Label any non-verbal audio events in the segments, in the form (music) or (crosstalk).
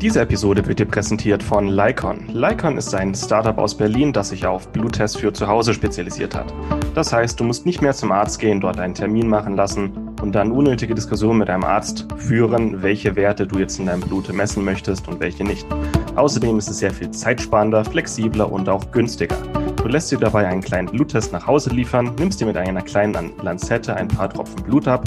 Diese Episode wird dir präsentiert von Lycon. Lycon ist ein Startup aus Berlin, das sich auf Bluttests für zu Hause spezialisiert hat. Das heißt, du musst nicht mehr zum Arzt gehen, dort einen Termin machen lassen und dann unnötige Diskussionen mit deinem Arzt führen, welche Werte du jetzt in deinem Blut messen möchtest und welche nicht. Außerdem ist es sehr viel zeitsparender, flexibler und auch günstiger. Du lässt dir dabei einen kleinen Bluttest nach Hause liefern, nimmst dir mit einer kleinen Lanzette ein paar Tropfen Blut ab,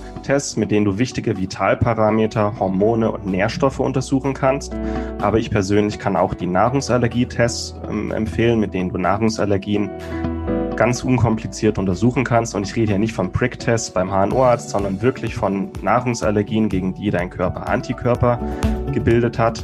Tests, mit denen du wichtige Vitalparameter, Hormone und Nährstoffe untersuchen kannst. Aber ich persönlich kann auch die Nahrungsallergietests ähm, empfehlen, mit denen du Nahrungsallergien ganz unkompliziert untersuchen kannst. Und ich rede hier nicht vom Prick-Test beim HNO-Arzt, sondern wirklich von Nahrungsallergien, gegen die dein Körper Antikörper gebildet hat.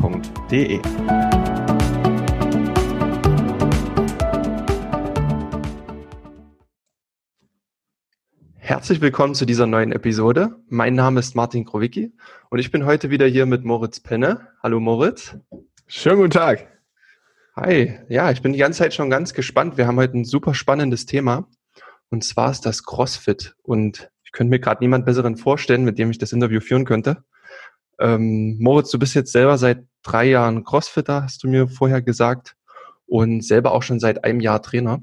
www.ftf.de. Herzlich willkommen zu dieser neuen Episode. Mein Name ist Martin Krowicki und ich bin heute wieder hier mit Moritz Penne. Hallo Moritz. Schönen guten Tag. Hi. Ja, ich bin die ganze Zeit schon ganz gespannt. Wir haben heute ein super spannendes Thema und zwar ist das CrossFit und ich könnte mir gerade niemand besseren vorstellen, mit dem ich das Interview führen könnte. Ähm, Moritz, du bist jetzt selber seit drei Jahren Crossfitter, hast du mir vorher gesagt, und selber auch schon seit einem Jahr Trainer.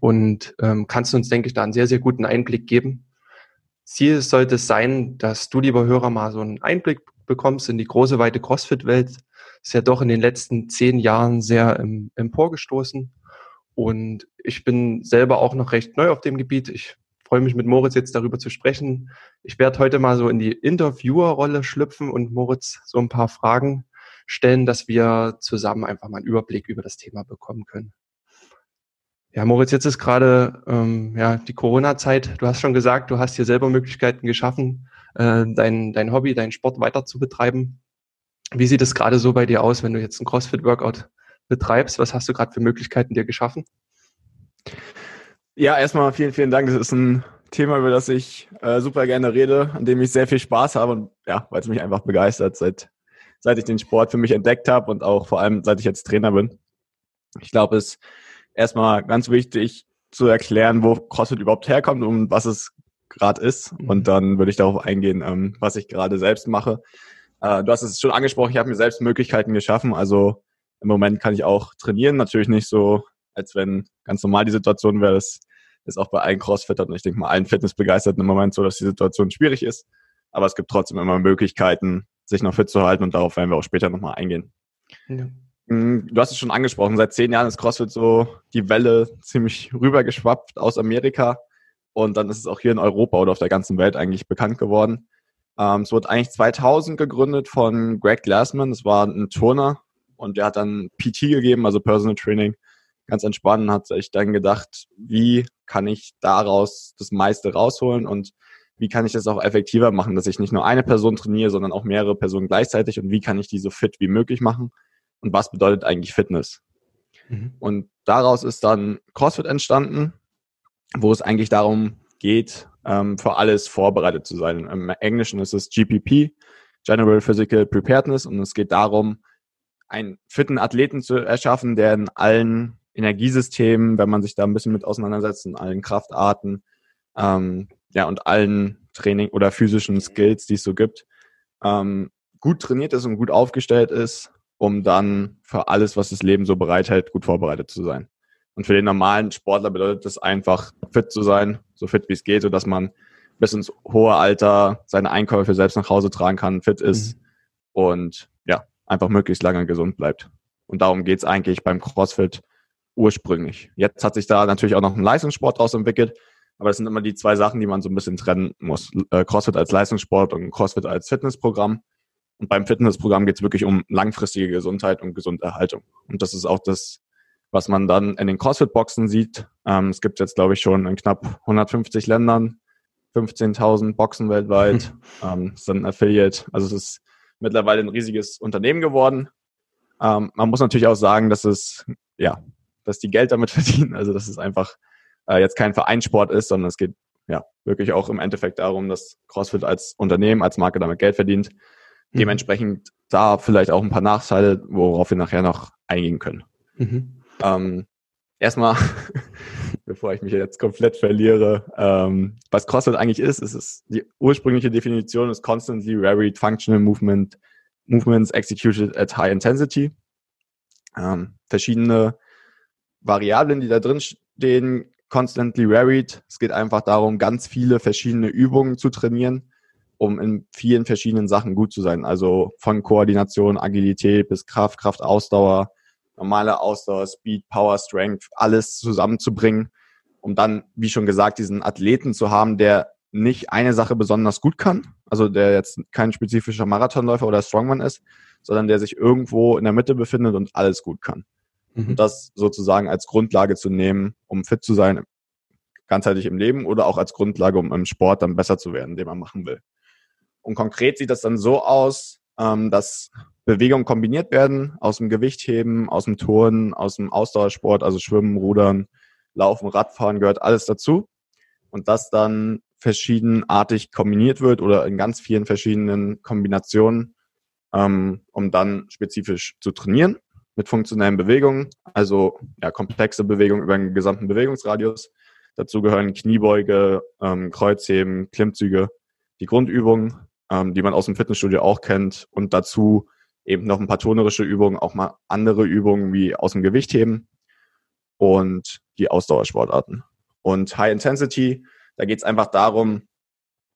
Und ähm, kannst du uns, denke ich, da einen sehr, sehr guten Einblick geben. Ziel sollte es sein, dass du, lieber Hörer, mal so einen Einblick bekommst in die große, weite Crossfit-Welt. Ist ja doch in den letzten zehn Jahren sehr ähm, emporgestoßen. Und ich bin selber auch noch recht neu auf dem Gebiet. Ich freue mich mit Moritz jetzt darüber zu sprechen. Ich werde heute mal so in die Interviewerrolle schlüpfen und Moritz so ein paar Fragen stellen, dass wir zusammen einfach mal einen Überblick über das Thema bekommen können. Ja, Moritz, jetzt ist gerade ähm, ja, die Corona-Zeit. Du hast schon gesagt, du hast hier selber Möglichkeiten geschaffen, äh, dein, dein Hobby, deinen Sport weiter zu betreiben. Wie sieht es gerade so bei dir aus, wenn du jetzt ein CrossFit-Workout betreibst? Was hast du gerade für Möglichkeiten dir geschaffen? Ja, erstmal vielen, vielen Dank. Das ist ein Thema, über das ich äh, super gerne rede, an dem ich sehr viel Spaß habe und ja, weil es mich einfach begeistert, seit, seit ich den Sport für mich entdeckt habe und auch vor allem seit ich jetzt Trainer bin. Ich glaube, es ist erstmal ganz wichtig zu erklären, wo CrossFit überhaupt herkommt und was es gerade ist. Mhm. Und dann würde ich darauf eingehen, ähm, was ich gerade selbst mache. Äh, du hast es schon angesprochen, ich habe mir selbst Möglichkeiten geschaffen. Also im Moment kann ich auch trainieren, natürlich nicht so als wenn ganz normal die Situation wäre. Das ist auch bei allen Crossfittern und ich denke mal allen Fitnessbegeisterten im Moment so, dass die Situation schwierig ist. Aber es gibt trotzdem immer Möglichkeiten, sich noch fit zu halten und darauf werden wir auch später nochmal eingehen. Ja. Mm, du hast es schon angesprochen, seit zehn Jahren ist CrossFit so die Welle ziemlich (laughs) rübergeschwappt aus Amerika und dann ist es auch hier in Europa oder auf der ganzen Welt eigentlich bekannt geworden. Ähm, es wurde eigentlich 2000 gegründet von Greg Glassman, das war ein Turner und der hat dann PT gegeben, also Personal Training ganz entspannt hat sich dann gedacht, wie kann ich daraus das meiste rausholen und wie kann ich das auch effektiver machen, dass ich nicht nur eine Person trainiere, sondern auch mehrere Personen gleichzeitig und wie kann ich die so fit wie möglich machen und was bedeutet eigentlich Fitness. Mhm. Und daraus ist dann CrossFit entstanden, wo es eigentlich darum geht, ähm, für alles vorbereitet zu sein. Im Englischen ist es GPP, General Physical Preparedness, und es geht darum, einen fitten Athleten zu erschaffen, der in allen Energiesystemen, wenn man sich da ein bisschen mit auseinandersetzt, in allen Kraftarten, ähm, ja, und allen Training oder physischen Skills, die es so gibt, ähm, gut trainiert ist und gut aufgestellt ist, um dann für alles, was das Leben so bereithält, gut vorbereitet zu sein. Und für den normalen Sportler bedeutet das einfach, fit zu sein, so fit wie es geht, sodass man bis ins hohe Alter seine Einkäufe selbst nach Hause tragen kann, fit ist mhm. und ja, einfach möglichst lange gesund bleibt. Und darum geht's eigentlich beim CrossFit ursprünglich. Jetzt hat sich da natürlich auch noch ein Leistungssport draus entwickelt, aber das sind immer die zwei Sachen, die man so ein bisschen trennen muss. Äh, CrossFit als Leistungssport und CrossFit als Fitnessprogramm. Und beim Fitnessprogramm geht es wirklich um langfristige Gesundheit und Gesunderhaltung. Und das ist auch das, was man dann in den CrossFit-Boxen sieht. Ähm, es gibt jetzt, glaube ich, schon in knapp 150 Ländern 15.000 Boxen weltweit. Hm. (laughs) Ähm, ist ein Affiliate. Also es ist mittlerweile ein riesiges Unternehmen geworden. Ähm, man muss natürlich auch sagen, dass es, ja, dass die Geld damit (laughs) verdienen. Also dass es einfach äh, jetzt kein Vereinssport ist, sondern es geht ja wirklich auch im Endeffekt darum, dass CrossFit als Unternehmen, als Marke damit Geld verdient. Mhm. Dementsprechend da vielleicht auch ein paar Nachteile, worauf wir nachher noch eingehen können. Mhm. Ähm, erstmal, (laughs) bevor ich mich jetzt komplett verliere, ähm, was CrossFit eigentlich ist, ist es die ursprüngliche Definition ist constantly varied functional movement, movements executed at high intensity. Ähm, verschiedene Variablen, die da drin stehen, constantly varied. Es geht einfach darum, ganz viele verschiedene Übungen zu trainieren, um in vielen verschiedenen Sachen gut zu sein. Also von Koordination, Agilität bis Kraft, Kraft, Ausdauer, normale Ausdauer, Speed, Power, Strength, alles zusammenzubringen, um dann, wie schon gesagt, diesen Athleten zu haben, der nicht eine Sache besonders gut kann, also der jetzt kein spezifischer Marathonläufer oder Strongman ist, sondern der sich irgendwo in der Mitte befindet und alles gut kann. Mhm. Und das sozusagen als Grundlage zu nehmen, um fit zu sein, ganzheitlich im Leben oder auch als Grundlage, um im Sport dann besser zu werden, den man machen will. Und konkret sieht das dann so aus, ähm, dass Bewegungen kombiniert werden aus dem Gewichtheben, aus dem Turnen, aus dem Ausdauersport, also Schwimmen, Rudern, Laufen, Radfahren gehört alles dazu. Und das dann verschiedenartig kombiniert wird oder in ganz vielen verschiedenen Kombinationen, ähm, um dann spezifisch zu trainieren mit funktionellen Bewegungen, also ja, komplexe Bewegungen über den gesamten Bewegungsradius. Dazu gehören Kniebeuge, ähm, Kreuzheben, Klimmzüge, die Grundübungen, ähm, die man aus dem Fitnessstudio auch kennt und dazu eben noch ein paar tonerische Übungen, auch mal andere Übungen wie aus dem Gewichtheben und die Ausdauersportarten. Und High Intensity, da geht es einfach darum,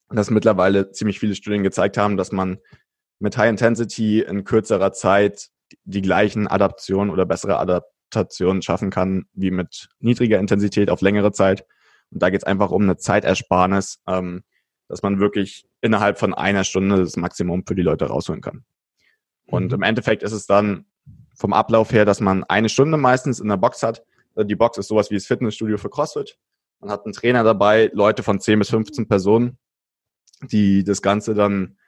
dass mittlerweile ziemlich viele Studien gezeigt haben, dass man mit High Intensity in kürzerer Zeit die gleichen Adaptionen oder bessere Adaptationen schaffen kann wie mit niedriger Intensität auf längere Zeit. Und da geht es einfach um eine Zeitersparnis, ähm, dass man wirklich innerhalb von einer Stunde das Maximum für die Leute rausholen kann. Und mhm. im Endeffekt ist es dann vom Ablauf her, dass man eine Stunde meistens in der Box hat. Die Box ist sowas wie das Fitnessstudio für CrossFit. Man hat einen Trainer dabei, Leute von 10 bis 15 Personen, die das Ganze dann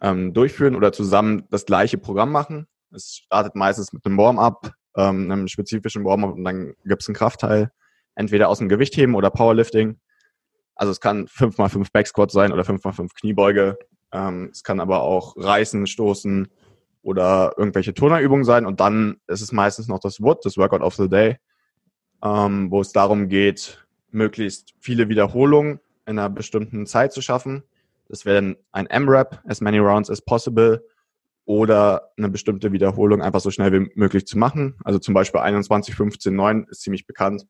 ähm, durchführen oder zusammen das gleiche Programm machen. Es startet meistens mit einem Warm-up, ähm, einem spezifischen Warm-up und dann gibt es einen Kraftteil, entweder aus dem Gewichtheben oder Powerlifting. Also es kann 5x5 Backsquat sein oder 5x5 Kniebeuge. Ähm, es kann aber auch Reißen, Stoßen oder irgendwelche Turnerübungen sein. Und dann ist es meistens noch das Wood, das Workout of the Day, ähm, wo es darum geht, möglichst viele Wiederholungen in einer bestimmten Zeit zu schaffen. Das wäre dann ein M-Rap, as many rounds as possible oder eine bestimmte Wiederholung einfach so schnell wie möglich zu machen. Also zum Beispiel 21, 15, 9 ist ziemlich bekannt.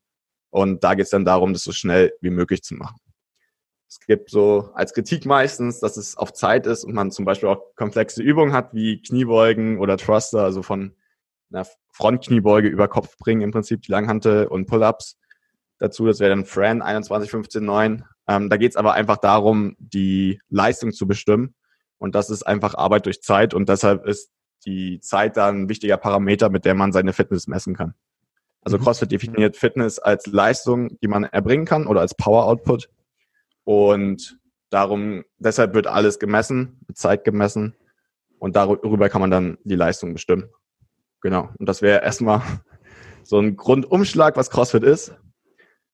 Und da geht es dann darum, das so schnell wie möglich zu machen. Es gibt so als Kritik meistens, dass es auf Zeit ist und man zum Beispiel auch komplexe Übungen hat, wie Kniebeugen oder Thruster, also von einer Frontkniebeuge über Kopf bringen im Prinzip, die Langhantel und Pull-Ups. Dazu, das wäre dann Fran 21, 15, 9. Ähm, da geht es aber einfach darum, die Leistung zu bestimmen und das ist einfach Arbeit durch Zeit und deshalb ist die Zeit dann ein wichtiger Parameter, mit der man seine Fitness messen kann. Also mhm. CrossFit definiert Fitness als Leistung, die man erbringen kann oder als Power Output. Und darum, deshalb wird alles gemessen, mit Zeit gemessen. Und darüber kann man dann die Leistung bestimmen. Genau. Und das wäre erstmal so ein Grundumschlag, was CrossFit ist.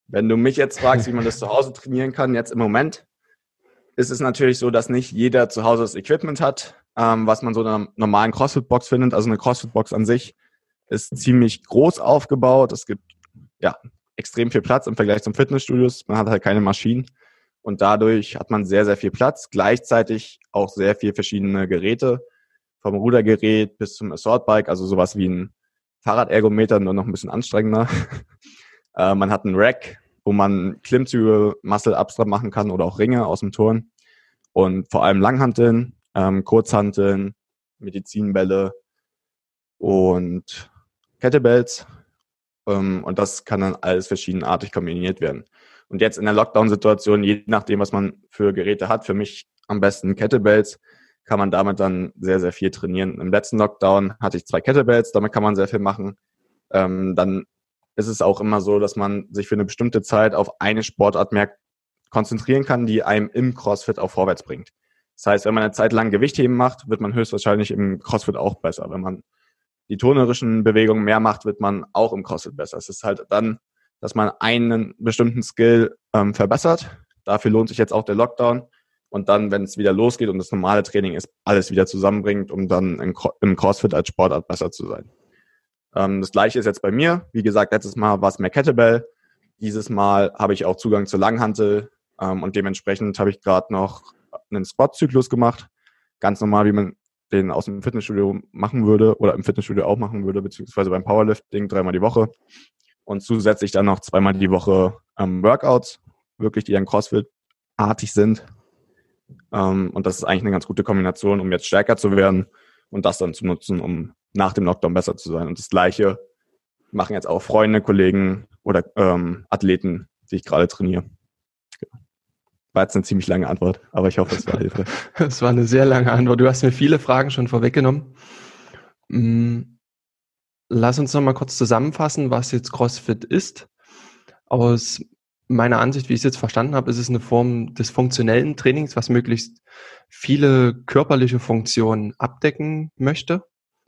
Wenn du mich jetzt fragst, wie man das zu Hause trainieren kann, jetzt im Moment, ist es natürlich so, dass nicht jeder zu Hause das Equipment hat, ähm, was man so in einer normalen CrossFit-Box findet. Also eine CrossFit-Box an sich ist ziemlich groß aufgebaut. Es gibt ja extrem viel Platz im Vergleich zum Fitnessstudios. Man hat halt keine Maschinen. Und dadurch hat man sehr, sehr viel Platz, gleichzeitig auch sehr viel verschiedene Geräte, vom Rudergerät bis zum Assault-Bike, also sowas wie ein Fahrradergometer, nur noch ein bisschen anstrengender. (laughs) äh, man hat einen Rack, wo man Klimmzüge, Muscle-Ups machen kann oder auch Ringe aus dem Turn. Und vor allem Langhanteln, ähm, Kurzhanteln, Medizinbälle und Kettlebells. Ähm, und das kann dann alles verschiedenartig kombiniert werden. Und jetzt in der Lockdown-Situation, je nachdem, was man für Geräte hat, für mich am besten Kettlebells, kann man damit dann sehr, sehr viel trainieren. Im letzten Lockdown hatte ich zwei Kettlebells, damit kann man sehr viel machen. Ähm, dann ist es auch immer so, dass man sich für eine bestimmte Zeit auf eine Sportart mehr konzentrieren kann, die einem im CrossFit auch vorwärts bringt. Das heißt, wenn man eine Zeit lang Gewichtheben macht, wird man höchstwahrscheinlich im CrossFit auch besser. Wenn man die turnerischen Bewegungen mehr macht, wird man auch im CrossFit besser. Es ist halt dann, dass man einen bestimmten Skill ähm, verbessert. Dafür lohnt sich jetzt auch der Lockdown. Und dann, wenn es wieder losgeht und das normale Training ist, alles wieder zusammenbringt, um dann im CrossFit als Sportart besser zu sein. Ähm, das gleiche ist jetzt bei mir. Wie gesagt, letztes Mal war es mehr Kettlebell. Dieses Mal habe ich auch Zugang zur Langhantel ähm, und dementsprechend habe ich gerade noch einen Squat-Zyklus gemacht. Ganz normal, wie man den aus dem Fitnessstudio machen würde oder im Fitnessstudio auch machen würde, beziehungsweise beim Powerlifting dreimal die Woche. Und zusätzlich dann noch zweimal die Woche ähm, Workouts, wirklich, die dann CrossFit-artig sind. Ähm, und das ist eigentlich eine ganz gute Kombination, um jetzt stärker zu werden und das dann zu nutzen, um nach dem Lockdown besser zu sein. Und das Gleiche machen jetzt auch Freunde, Kollegen oder ähm, Athleten, die ich gerade trainiere. War jetzt eine ziemlich lange Antwort, aber ich hoffe, es war hilfreich. (laughs) Es war eine sehr lange Antwort. Du hast mir viele Fragen schon vorweggenommen. Mm, lass uns noch mal kurz zusammenfassen, was jetzt CrossFit ist. Aus meiner Ansicht, wie ich es jetzt verstanden habe, ist es eine Form des funktionellen Trainings, was möglichst viele körperliche Funktionen abdecken möchte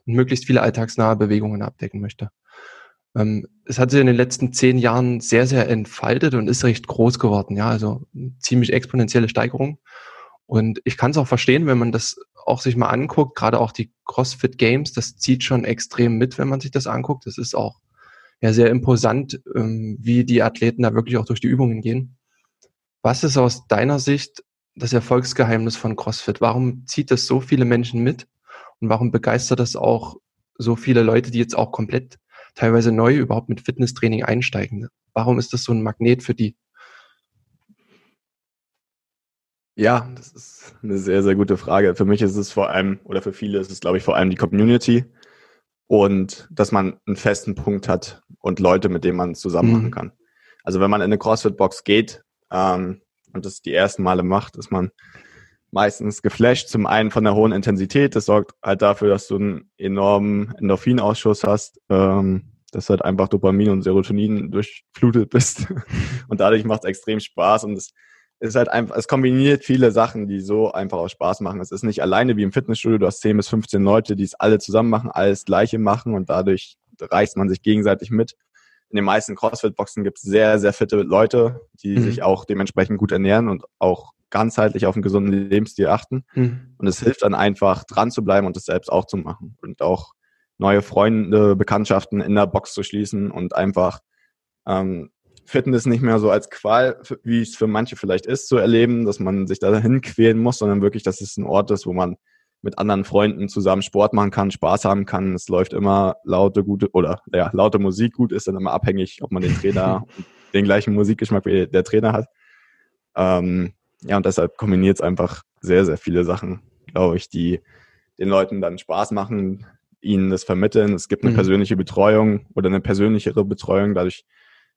und möglichst viele alltagsnahe Bewegungen abdecken möchte. Ähm, es hat sich in den letzten zehn Jahren sehr, sehr entfaltet und ist recht groß geworden. Ja, also ziemlich exponentielle Steigerung. Und ich kann es auch verstehen, wenn man das auch sich mal anguckt, gerade auch die CrossFit Games, das zieht schon extrem mit, wenn man sich das anguckt. Das ist auch ja sehr imposant, ähm, wie die Athleten da wirklich auch durch die Übungen gehen. Was ist aus deiner Sicht das Erfolgsgeheimnis von CrossFit? Warum zieht das so viele Menschen mit? Und warum begeistert das auch so viele Leute, die jetzt auch komplett teilweise neu überhaupt mit Fitnesstraining einsteigen? Warum ist das so ein Magnet für die? Ja, das ist eine sehr, sehr gute Frage. Für mich ist es vor allem, oder für viele ist es, glaube ich, vor allem die Community und dass man einen festen Punkt hat und Leute, mit denen man zusammen machen mhm. kann. Also wenn man in eine CrossFit-Box geht ähm, und das die ersten Male macht, ist man meistens geflasht. Zum einen von der hohen Intensität. Das sorgt halt dafür, dass du einen enormen Endorphinausschuss hast, ähm, dass halt einfach Dopamin und Serotonin durchflutet bist. (laughs) und dadurch macht es extrem Spaß und es ist halt einfach, es kombiniert viele Sachen, die so einfach auch Spaß machen. Es ist nicht alleine wie im Fitnessstudio, du hast 10 bis 15 Leute, die es alle zusammen machen, alles Gleiche machen und dadurch reißt man sich gegenseitig mit. In den meisten CrossFit-Boxen gibt es sehr, sehr fitte Leute, die mhm. sich auch dementsprechend gut ernähren und auch ganzheitlich auf einen gesunden Lebensstil achten. Mhm. Und es hilft dann einfach, dran zu bleiben und es selbst auch zu machen. Und auch neue Freunde, Bekanntschaften in der Box zu schließen und einfach ähm, Fitness nicht mehr so als Qual, wie es für manche vielleicht ist, zu erleben, dass man sich dahin quälen muss, sondern wirklich, dass es ein Ort ist, wo man mit anderen Freunden zusammen Sport machen kann, Spaß haben kann. Es läuft immer laute, gute oder ja, laute Musik gut, ist dann immer abhängig, ob man den Trainer (laughs) den gleichen Musikgeschmack wie der Trainer hat. Ähm, ja, und deshalb kombiniert es einfach sehr, sehr viele Sachen, glaube ich, die den Leuten dann Spaß machen, ihnen das vermitteln. Es gibt eine mhm. persönliche Betreuung oder eine persönlichere Betreuung, dadurch,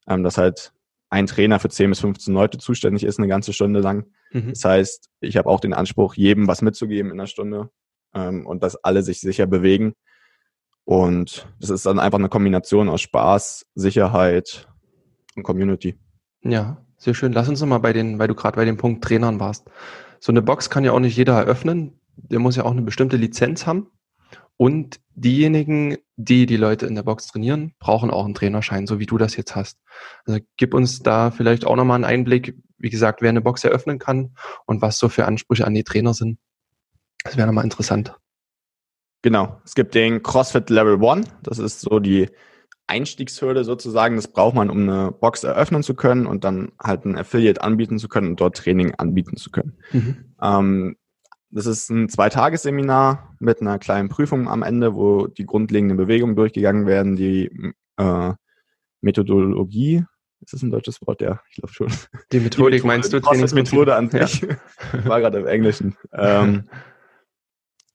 ähm, dass halt ein Trainer für 10 bis 15 Leute zuständig ist, eine ganze Stunde lang. Mhm. Das heißt, ich habe auch den Anspruch, jedem was mitzugeben in einer Stunde ähm, und dass alle sich sicher bewegen. Und das ist dann einfach eine Kombination aus Spaß, Sicherheit und Community. Ja, sehr schön. Lass uns noch mal bei den, weil du gerade bei dem Punkt Trainern warst. So eine Box kann ja auch nicht jeder eröffnen. Der muss ja auch eine bestimmte Lizenz haben. Und diejenigen, die die Leute in der Box trainieren, brauchen auch einen Trainerschein, so wie du das jetzt hast. Also gib uns da vielleicht auch nochmal einen Einblick, wie gesagt, wer eine Box eröffnen kann und was so für Ansprüche an die Trainer sind. Das wäre nochmal interessant. Genau. Es gibt den CrossFit Level One. Das ist so die Einstiegshürde sozusagen. Das braucht man, um eine Box eröffnen zu können und dann halt ein Affiliate anbieten zu können und dort Training anbieten zu können. Mhm. Ähm, das ist ein Zweitagesseminar mit einer kleinen Prüfung am Ende, wo die grundlegenden Bewegungen durchgegangen werden, die äh, Methodologie. Ist das ein deutsches Wort? Ja, ich glaube schon. Die Methodik die Methode, meinst du? Die Methode an sich. Ja. (laughs) War gerade im Englischen. Ähm,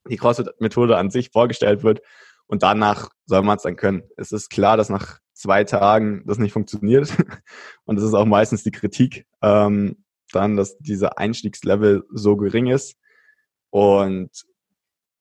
die CrossFit-Methode an sich vorgestellt wird und danach soll man es dann können. Es ist klar, dass nach zwei Tagen das nicht funktioniert (laughs) und das ist auch meistens die Kritik, ähm, dann, dass dieser Einstiegslevel so gering ist und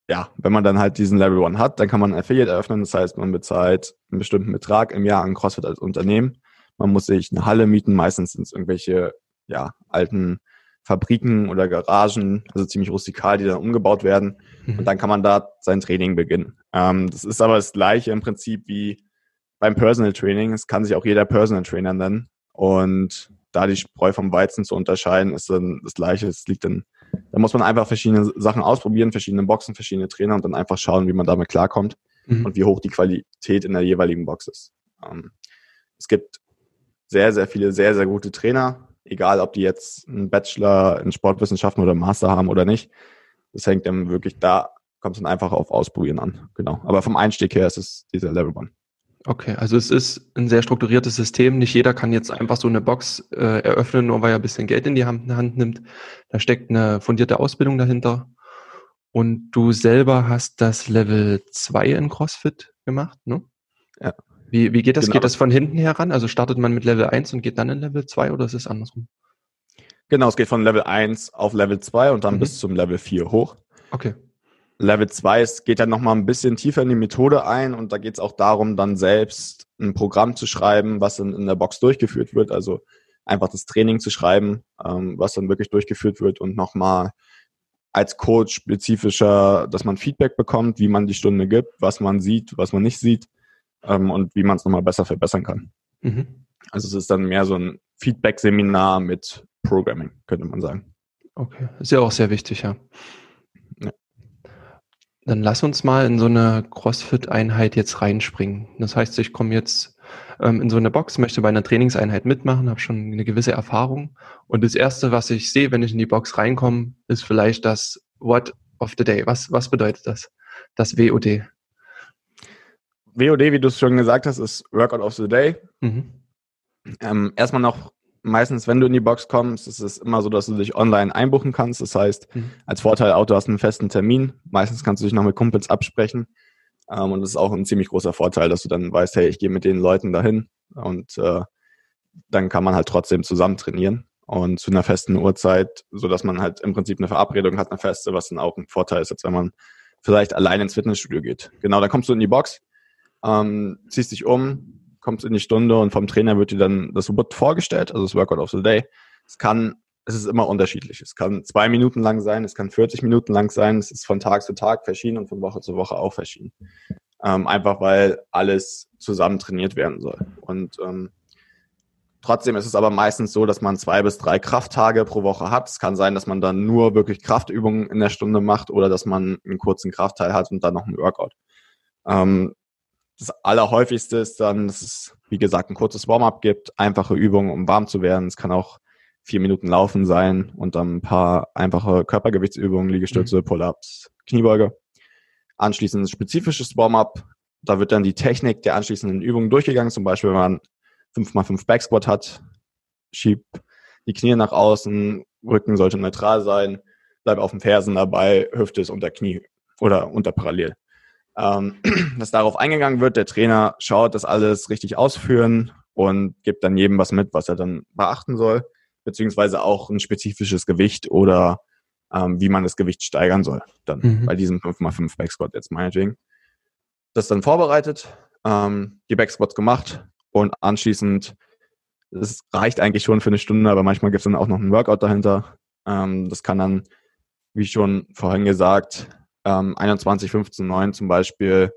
ja, wenn man dann halt diesen Level One hat, dann kann man ein Affiliate eröffnen. Das heißt, man bezahlt einen bestimmten Betrag im Jahr an CrossFit als Unternehmen. Man muss sich eine Halle mieten. Meistens sind es irgendwelche ja, alten Fabriken oder Garagen, also ziemlich rustikal, die dann umgebaut werden. Mhm. Und dann kann man da sein Training beginnen. Ähm, das ist aber das gleiche im Prinzip wie beim Personal Training. Es kann sich auch jeder Personal Trainer nennen. Und da die Spreu vom Weizen zu unterscheiden, ist dann das gleiche. Es liegt dann, da muss man einfach verschiedene Sachen ausprobieren, verschiedene Boxen, verschiedene Trainer und dann einfach schauen, wie man damit klarkommt mhm. und wie hoch die Qualität in der jeweiligen Box ist. Ähm, es gibt sehr, sehr viele sehr, sehr gute Trainer egal ob die jetzt einen Bachelor in Sportwissenschaften oder Master haben oder nicht. Das hängt dann wirklich da, kommt es dann einfach auf Ausprobieren an. Genau. Aber vom Einstieg her ist es dieser Level One. Okay, also es ist ein sehr strukturiertes System. Nicht jeder kann jetzt einfach so eine Box äh, eröffnen, nur weil er ein bisschen Geld in die Hand, in die Hand nimmt. Da steckt eine fundierte Ausbildung dahinter. Und du selber hast das Level 2 in CrossFit gemacht, ne? Ja. Wie, wie geht das? Genau. Geht das von hinten heran? Also startet man mit Level 1 und geht dann in Level 2 oder ist es andersrum? Genau, es geht von Level 1 auf Level 2 und dann mhm. bis zum Level 4 hoch. Okay. Level 2 es geht dann nochmal ein bisschen tiefer in die Methode ein und da geht es auch darum, dann selbst ein Programm zu schreiben, was in, in der Box durchgeführt wird. Also einfach das Training zu schreiben, ähm, was dann wirklich durchgeführt wird und nochmal als Coach spezifischer, dass man Feedback bekommt, wie man die Stunde gibt, was man sieht, was man nicht sieht ähm, und wie man es nochmal besser verbessern kann. Mhm. Also es ist dann mehr so ein Feedback-Seminar mit Programming, könnte man sagen. Okay, ist ja auch sehr wichtig, ja. ja. Dann lass uns mal in so eine CrossFit-Einheit jetzt reinspringen. Das heißt, ich komme jetzt ähm, in so eine Box, möchte bei einer Trainingseinheit mitmachen, habe schon eine gewisse Erfahrung. Und das Erste, was ich sehe, wenn ich in die Box reinkomme, ist vielleicht das What of the Day. Was, was bedeutet das? Das WOD. WOD, wie du es schon gesagt hast, ist Workout of the Day. Mhm. Ähm, erstmal noch, meistens, wenn du in die Box kommst, ist es immer so, dass du dich online einbuchen kannst. Das heißt, mhm. als Vorteil auch, du hast einen festen Termin. Meistens kannst du dich noch mit Kumpels absprechen. Ähm, und das ist auch ein ziemlich großer Vorteil, dass du dann weißt, hey, ich gehe mit den Leuten dahin und äh, dann kann man halt trotzdem zusammen trainieren und zu einer festen Uhrzeit, so dass man halt im Prinzip eine Verabredung hat, eine feste, was dann auch ein Vorteil ist, als wenn man vielleicht allein ins Fitnessstudio geht. Genau, dann kommst du in die Box, ähm, ziehst dich um, kommst in die Stunde und vom Trainer wird dir dann das Wort vorgestellt, also das Workout of the Day. Es kann, es ist immer unterschiedlich. Es kann zwei Minuten lang sein, es kann 40 Minuten lang sein, es ist von Tag zu Tag verschieden und von Woche zu Woche auch verschieden. Ähm, einfach weil alles zusammen trainiert werden soll. Und ähm, Trotzdem ist es aber meistens so, dass man zwei bis drei Krafttage pro Woche hat. Es kann sein, dass man dann nur wirklich Kraftübungen in der Stunde macht oder dass man einen kurzen Kraftteil hat und dann noch einen Workout. Ähm, das Allerhäufigste ist dann, dass es, wie gesagt, ein kurzes Warm-up gibt, einfache Übungen, um warm zu werden. Es kann auch vier Minuten Laufen sein und dann ein paar einfache Körpergewichtsübungen, Liegestütze, mhm. Pull-ups, Kniebeuge. Anschließend ein spezifisches Warm-up. Da wird dann die Technik der anschließenden Übungen durchgegangen. Zum Beispiel, wenn man 5x5 Backsquat hat, schiebt die Knie nach außen, Rücken sollte neutral sein, bleib auf den Fersen dabei, Hüfte ist unter Knie oder unter parallel ähm, (clears throat) dass darauf eingegangen wird. Der Trainer schaut, dass alles richtig ausführen und gibt dann jedem was mit, was er dann beachten soll, beziehungsweise auch ein spezifisches Gewicht oder ähm, wie man das Gewicht steigern soll. Dann mhm. bei diesem 5x5 Backsquat jetzt meinetwegen. Das dann vorbereitet, ähm, die Backsquats gemacht und anschließend, das reicht eigentlich schon für eine Stunde, aber manchmal gibt es dann auch noch ein Workout dahinter. Ähm, das kann dann, wie schon vorhin gesagt, ähm, 21, 15, 9 zum Beispiel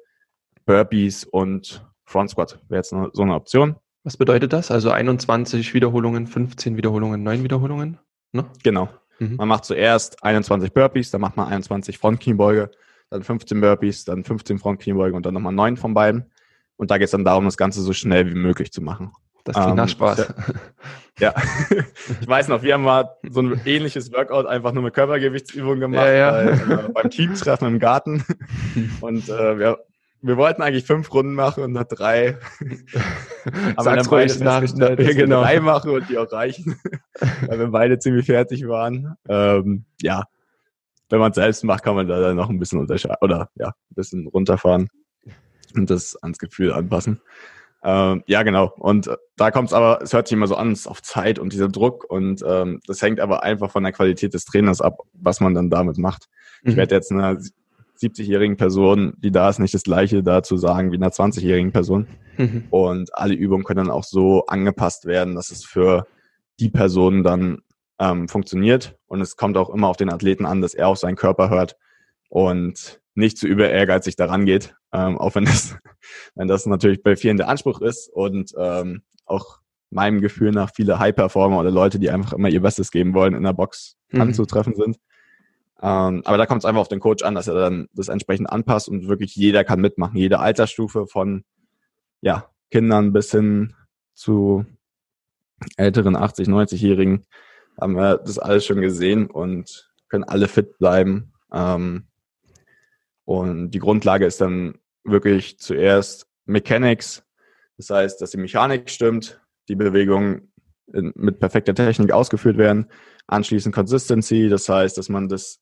Burpees und Front Squat wäre jetzt so eine Option. Was bedeutet das? Also 21 Wiederholungen, 15 Wiederholungen, 9 Wiederholungen? Ne? Genau. Mhm. Man macht zuerst 21 Burpees, dann macht man 21 Frontkniebeuge, dann 15 Burpees, dann 15 Frontkniebeuge und dann nochmal 9 von beiden. Und da geht es dann darum, das Ganze so schnell wie möglich zu machen. Das klingt ähm, nach Spaß. Ja, (laughs) ich weiß noch, wir haben mal so ein ähnliches Workout einfach nur mit Körpergewichtsübungen gemacht ja, ja. Bei, äh, beim Teamtreffen im Garten. (laughs) Und äh, wir, wir wollten eigentlich fünf Runden machen und nach drei. (laughs) Aber Sag's dann ruhig nach, wir genau. drei machen und die auch reichen, weil wir beide ziemlich fertig waren. Ähm, ja, wenn man es selbst macht, kann man da dann noch ein bisschen unterscheiden oder ja, ein bisschen runterfahren und das ans Gefühl anpassen. Ähm, ja, genau. Und da kommt es aber, es hört sich immer so an, es ist auf Zeit und dieser Druck und ähm, das hängt aber einfach von der Qualität des Trainers ab, was man dann damit macht. Mhm. Ich werde jetzt einer 70-jährigen Person, die da ist, nicht das gleiche dazu sagen wie einer 20-jährigen Person. Mhm. Und alle Übungen können dann auch so angepasst werden, dass es für die Person dann ähm, funktioniert. Und es kommt auch immer auf den Athleten an, dass er auf seinen Körper hört und nicht zu über ehrgeizig daran geht, ähm, auch wenn das, (laughs) wenn das natürlich bei vielen der Anspruch ist und ähm, auch meinem Gefühl nach viele High-Performer oder Leute, die einfach immer ihr Bestes geben wollen, in der Box mhm. anzutreffen sind. Ähm, aber da kommt es einfach auf den Coach an, dass er dann das entsprechend anpasst und wirklich jeder kann mitmachen. Jede Altersstufe von ja, Kindern bis hin zu älteren 80, 90-Jährigen haben wir das alles schon gesehen und können alle fit bleiben. Ähm, und die Grundlage ist dann wirklich zuerst Mechanics, das heißt, dass die Mechanik stimmt, die Bewegungen mit perfekter Technik ausgeführt werden. Anschließend Consistency, das heißt, dass man das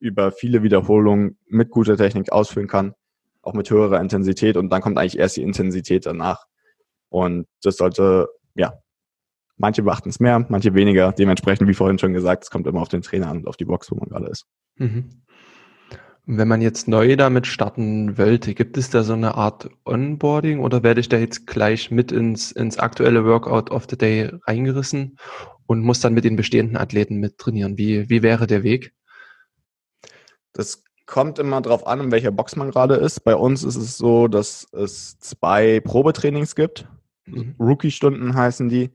über viele Wiederholungen mit guter Technik ausführen kann, auch mit höherer Intensität und dann kommt eigentlich erst die Intensität danach. Und das sollte, ja, manche beachten es mehr, manche weniger. Dementsprechend, wie vorhin schon gesagt, es kommt immer auf den Trainer an und auf die Box, wo man gerade ist. Mhm. Wenn man jetzt neu damit starten wollte, gibt es da so eine Art Onboarding oder werde ich da jetzt gleich mit ins, ins aktuelle Workout of the Day reingerissen und muss dann mit den bestehenden Athleten mit trainieren? Wie, wie wäre der Weg? Das kommt immer darauf an, in welcher Box man gerade ist. Bei uns ist es so, dass es zwei Probetrainings gibt. Mhm. Rookie-Stunden heißen die.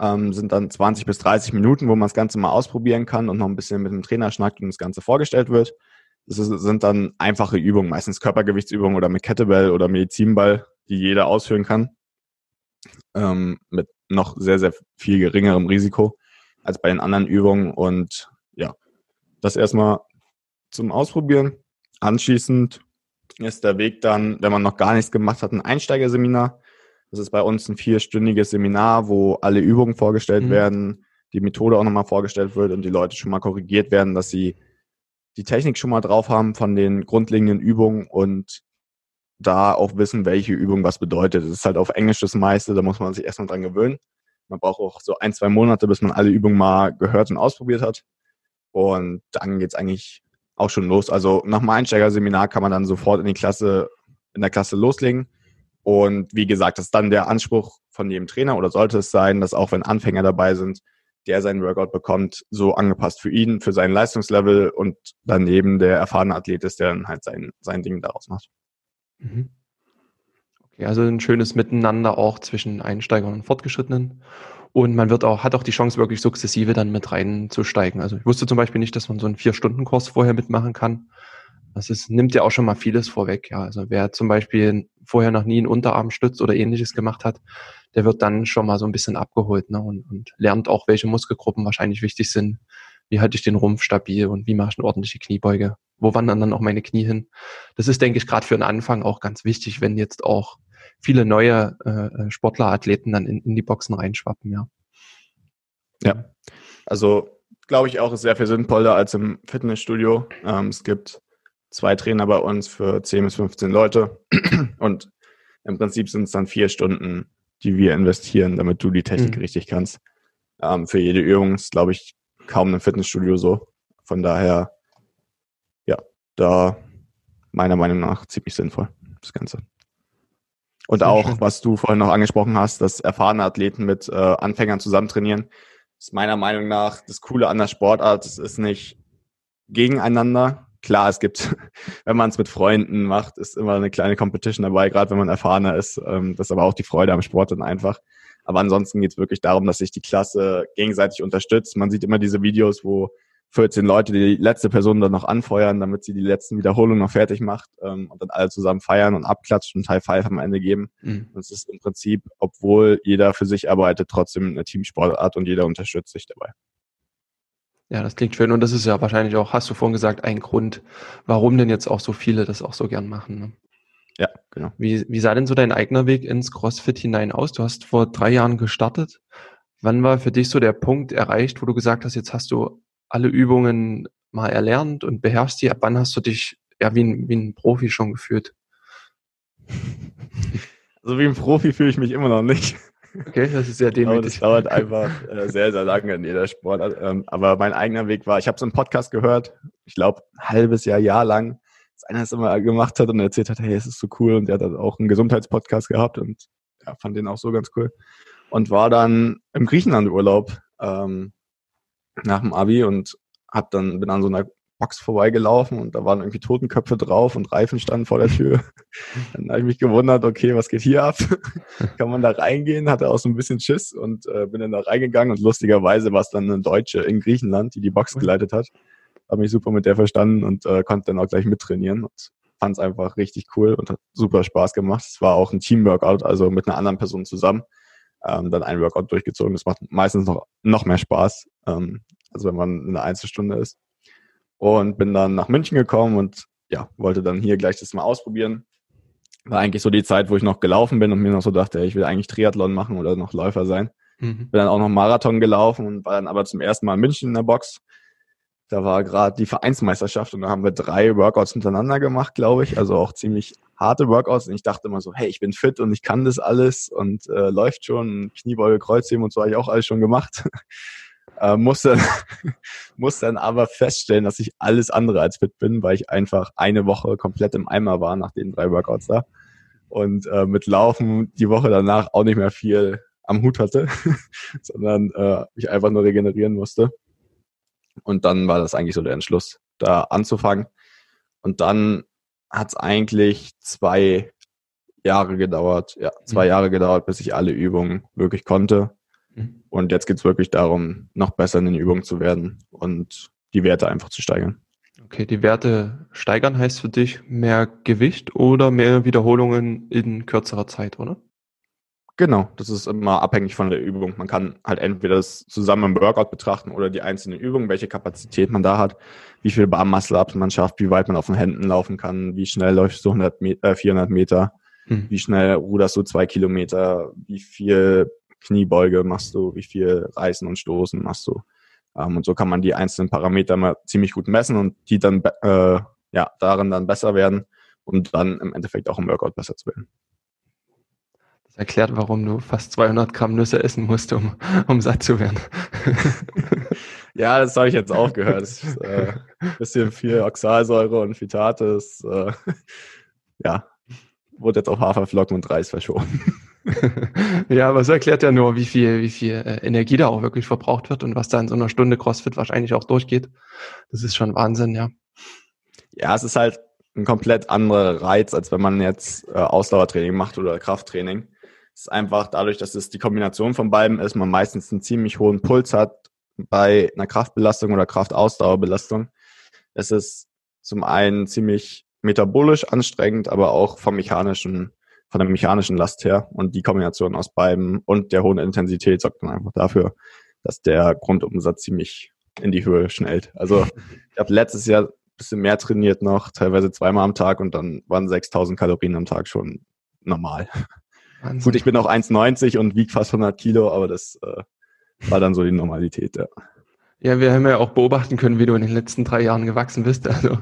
Ähm, sind dann 20 bis 30 Minuten, wo man das Ganze mal ausprobieren kann und noch ein bisschen mit dem Trainer schnackt und das Ganze vorgestellt wird. Das sind dann einfache Übungen, meistens Körpergewichtsübungen oder mit Kettlebell oder Medizinball, die jeder ausführen kann. Ähm, mit noch sehr, sehr viel geringerem Risiko als bei den anderen Übungen. Und ja, das erstmal zum Ausprobieren. Anschließend ist der Weg dann, wenn man noch gar nichts gemacht hat, ein Einsteigerseminar. Das ist bei uns ein vierstündiges Seminar, wo alle Übungen vorgestellt mhm. werden, die Methode auch nochmal vorgestellt wird und die Leute schon mal korrigiert werden, dass sie die Technik schon mal drauf haben von den grundlegenden Übungen und da auch wissen, welche Übung was bedeutet. Es ist halt auf Englisch das meiste, da muss man sich erstmal dran gewöhnen. Man braucht auch so ein, zwei Monate, bis man alle Übungen mal gehört und ausprobiert hat. Und dann geht's eigentlich auch schon los. Also nach dem Einsteigerseminar kann man dann sofort in die Klasse, in der Klasse loslegen. Und wie gesagt, das ist dann der Anspruch von jedem Trainer oder sollte es sein, dass auch wenn Anfänger dabei sind, der seinen Workout bekommt, so angepasst für ihn, für sein Leistungslevel und daneben der erfahrene Athlet ist, der dann halt sein, sein Ding daraus macht. Mhm. Okay, also ein schönes Miteinander auch zwischen Einsteigern und Fortgeschrittenen. Und man wird auch, hat auch die Chance, wirklich sukzessive dann mit reinzusteigen. Also ich wusste zum Beispiel nicht, dass man so einen Vier-Stunden-Kurs vorher mitmachen kann. Das ist, nimmt ja auch schon mal vieles vorweg. Ja, also wer zum Beispiel vorher noch nie einen Unterarmstütz oder ähnliches gemacht hat, der wird dann schon mal so ein bisschen abgeholt ne? und, und lernt auch, welche Muskelgruppen wahrscheinlich wichtig sind. Wie halte ich den Rumpf stabil und wie mache ich eine ordentliche Kniebeuge? Wo wandern dann auch meine Knie hin? Das ist, denke ich, gerade für den Anfang auch ganz wichtig, wenn jetzt auch viele neue äh, Sportler, Athleten dann in, in die Boxen reinschwappen, ja. Ja, also glaube ich auch, ist sehr viel sinnvoller als im Fitnessstudio. Ähm, es gibt zwei Trainer bei uns für 10 bis 15 Leute (clears throat) und im Prinzip sind es dann vier Stunden die wir investieren, damit du die Technik mhm. richtig kannst. Ähm, für jede Übung ist, glaube ich, kaum ein Fitnessstudio so. Von daher, ja, da meiner Meinung nach ziemlich sinnvoll, das Ganze. Und Sehr auch, schön. was du vorhin noch angesprochen hast, dass erfahrene Athleten mit äh, Anfängern zusammen trainieren, ist meiner Meinung nach das Coole an der Sportart. Es ist nicht gegeneinander, klar, es gibt, (laughs) wenn man es mit Freunden macht, ist immer eine kleine Competition dabei, gerade wenn man erfahrener ist. Ähm, das ist aber auch die Freude am Sport dann einfach. Aber ansonsten geht es wirklich darum, dass sich die Klasse gegenseitig unterstützt. Man sieht immer diese Videos, wo 14 Leute die letzte Person dann noch anfeuern, damit sie die letzten Wiederholungen noch fertig macht ähm, und dann alle zusammen feiern und abklatschen und High Five am Ende geben. Mhm. Und es ist im Prinzip, obwohl jeder für sich arbeitet, trotzdem eine Teamsportart und jeder unterstützt sich dabei. Ja, das klingt schön und das ist ja wahrscheinlich auch, hast du vorhin gesagt, ein Grund, warum denn jetzt auch so viele das auch so gern machen. Ne? Ja, genau. Wie, wie sah denn so dein eigener Weg ins CrossFit hinein aus? Du hast vor drei Jahren gestartet. Wann war für dich so der Punkt erreicht, wo du gesagt hast, jetzt hast du alle Übungen mal erlernt und beherrschst die? Ab wann hast du dich ja wie ein, wie ein Profi schon gefühlt? Also (laughs) wie ein Profi fühle ich mich immer noch nicht. Okay, das ist sehr demütig. Das dauert einfach äh, sehr, sehr lange in jeder Sport. Ähm, aber mein eigener Weg war, ich habe so einen Podcast gehört, ich glaube ein halbes Jahr, Jahr lang, dass einer es immer gemacht hat und erzählt hat, hey, es ist so cool. Und der hat auch einen Gesundheitspodcast gehabt und ja, fand den auch so ganz cool. Und war dann im Griechenland-Urlaub ähm, nach dem Abi und hab dann, bin an so einer Box vorbeigelaufen und da waren irgendwie Totenköpfe drauf und Reifen standen vor der Tür. (laughs) Dann habe ich mich gewundert, okay, was geht hier ab? (laughs) Kann man da reingehen? Hatte auch so ein bisschen Schiss und äh, bin dann da reingegangen und lustigerweise war es dann eine Deutsche in Griechenland, die die Box geleitet hat. Habe mich super mit der verstanden und äh, konnte dann auch gleich mittrainieren und fand es einfach richtig cool und hat super Spaß gemacht. Es war auch ein Teamworkout, also mit einer anderen Person zusammen. Ähm, dann ein Workout durchgezogen. Das macht meistens noch, noch mehr Spaß, ähm, als wenn man in einer Einzelstunde ist und bin dann nach München gekommen und ja, wollte dann hier gleich das mal ausprobieren. War eigentlich so die Zeit, wo ich noch gelaufen bin und mir noch so dachte, ich will eigentlich Triathlon machen oder noch Läufer sein. Mhm. Bin dann auch noch Marathon gelaufen und war dann aber zum ersten Mal in München in der Box. Da war gerade die Vereinsmeisterschaft und da haben wir drei Workouts hintereinander gemacht, glaube ich. Also auch ziemlich harte Workouts. Und ich dachte immer so, hey, ich bin fit und ich kann das alles und äh, läuft schon. Kniebeuge, Kreuzheben und so habe ich auch alles schon gemacht. Äh, musste, (laughs) muss dann aber feststellen, dass ich alles andere als fit bin, weil ich einfach eine Woche komplett im Eimer war nach den drei Workouts da. Und äh, mit Laufen die Woche danach auch nicht mehr viel am Hut hatte, (laughs) sondern äh, ich einfach nur regenerieren musste. Und dann war das eigentlich so der Entschluss, da anzufangen. Und dann hat es eigentlich zwei Jahre gedauert, ja, zwei mhm. Jahre gedauert, bis ich alle Übungen wirklich konnte. Mhm. Und jetzt geht es wirklich darum, noch besser in den Übungen zu werden und die Werte einfach zu steigern. Okay, die Werte steigern heißt für dich mehr Gewicht oder mehr Wiederholungen in kürzerer Zeit, oder? Genau, das ist immer abhängig von der Übung. Man kann halt entweder das zusammen im Workout betrachten oder die einzelnen Übungen, welche Kapazität man da hat, wie viel Bar Muscle man schafft, wie weit man auf den Händen laufen kann, wie schnell läufst du 100 äh, 400 Meter, hm. wie schnell ruderst du zwei Kilometer, wie viel Kniebeuge machst du, wie viel Reißen und Stoßen machst du. Ähm, und so kann man die einzelnen Parameter mal ziemlich gut messen und die dann äh, ja, darin dann besser werden, um dann im Endeffekt auch im Workout besser zu werden. Das erklärt, warum du fast 200 Gramm Nüsse essen musst, um, um satt zu werden. (laughs) ja, das habe ich jetzt auch gehört. Ist, äh, bisschen viel Oxalsäure und Phytate. äh, (laughs) ja, wurde jetzt auf Haferflocken und Reis verschoben. (laughs) ja, aber es erklärt ja nur, wie viel, wie viel äh, Energie da auch wirklich verbraucht wird und was da in so einer Stunde CrossFit wahrscheinlich auch durchgeht. Das ist schon Wahnsinn, ja. Ja, es ist halt ein komplett anderer Reiz, als wenn man jetzt äh, Ausdauertraining macht oder Krafttraining. Es ist einfach dadurch, dass es die Kombination von beiden ist, man meistens einen ziemlich hohen Puls hat bei einer Kraftbelastung oder Kraftausdauerbelastung. Es ist zum einen ziemlich metabolisch anstrengend, aber auch vom mechanischen von der mechanischen Last her. Und die Kombination aus beiden und der hohen Intensität sorgt dann einfach dafür, dass der Grundumsatz ziemlich in die Höhe schnellt. Also ich habe letztes Jahr ein bisschen mehr trainiert noch, teilweise zweimal am Tag und dann waren 6000 Kalorien am Tag schon normal. Wahnsinn. Gut, ich bin auch 1,90 und wiege fast 100 Kilo, aber das äh, war dann so die Normalität, ja. Ja, wir haben ja auch beobachten können, wie du in den letzten drei Jahren gewachsen bist. Also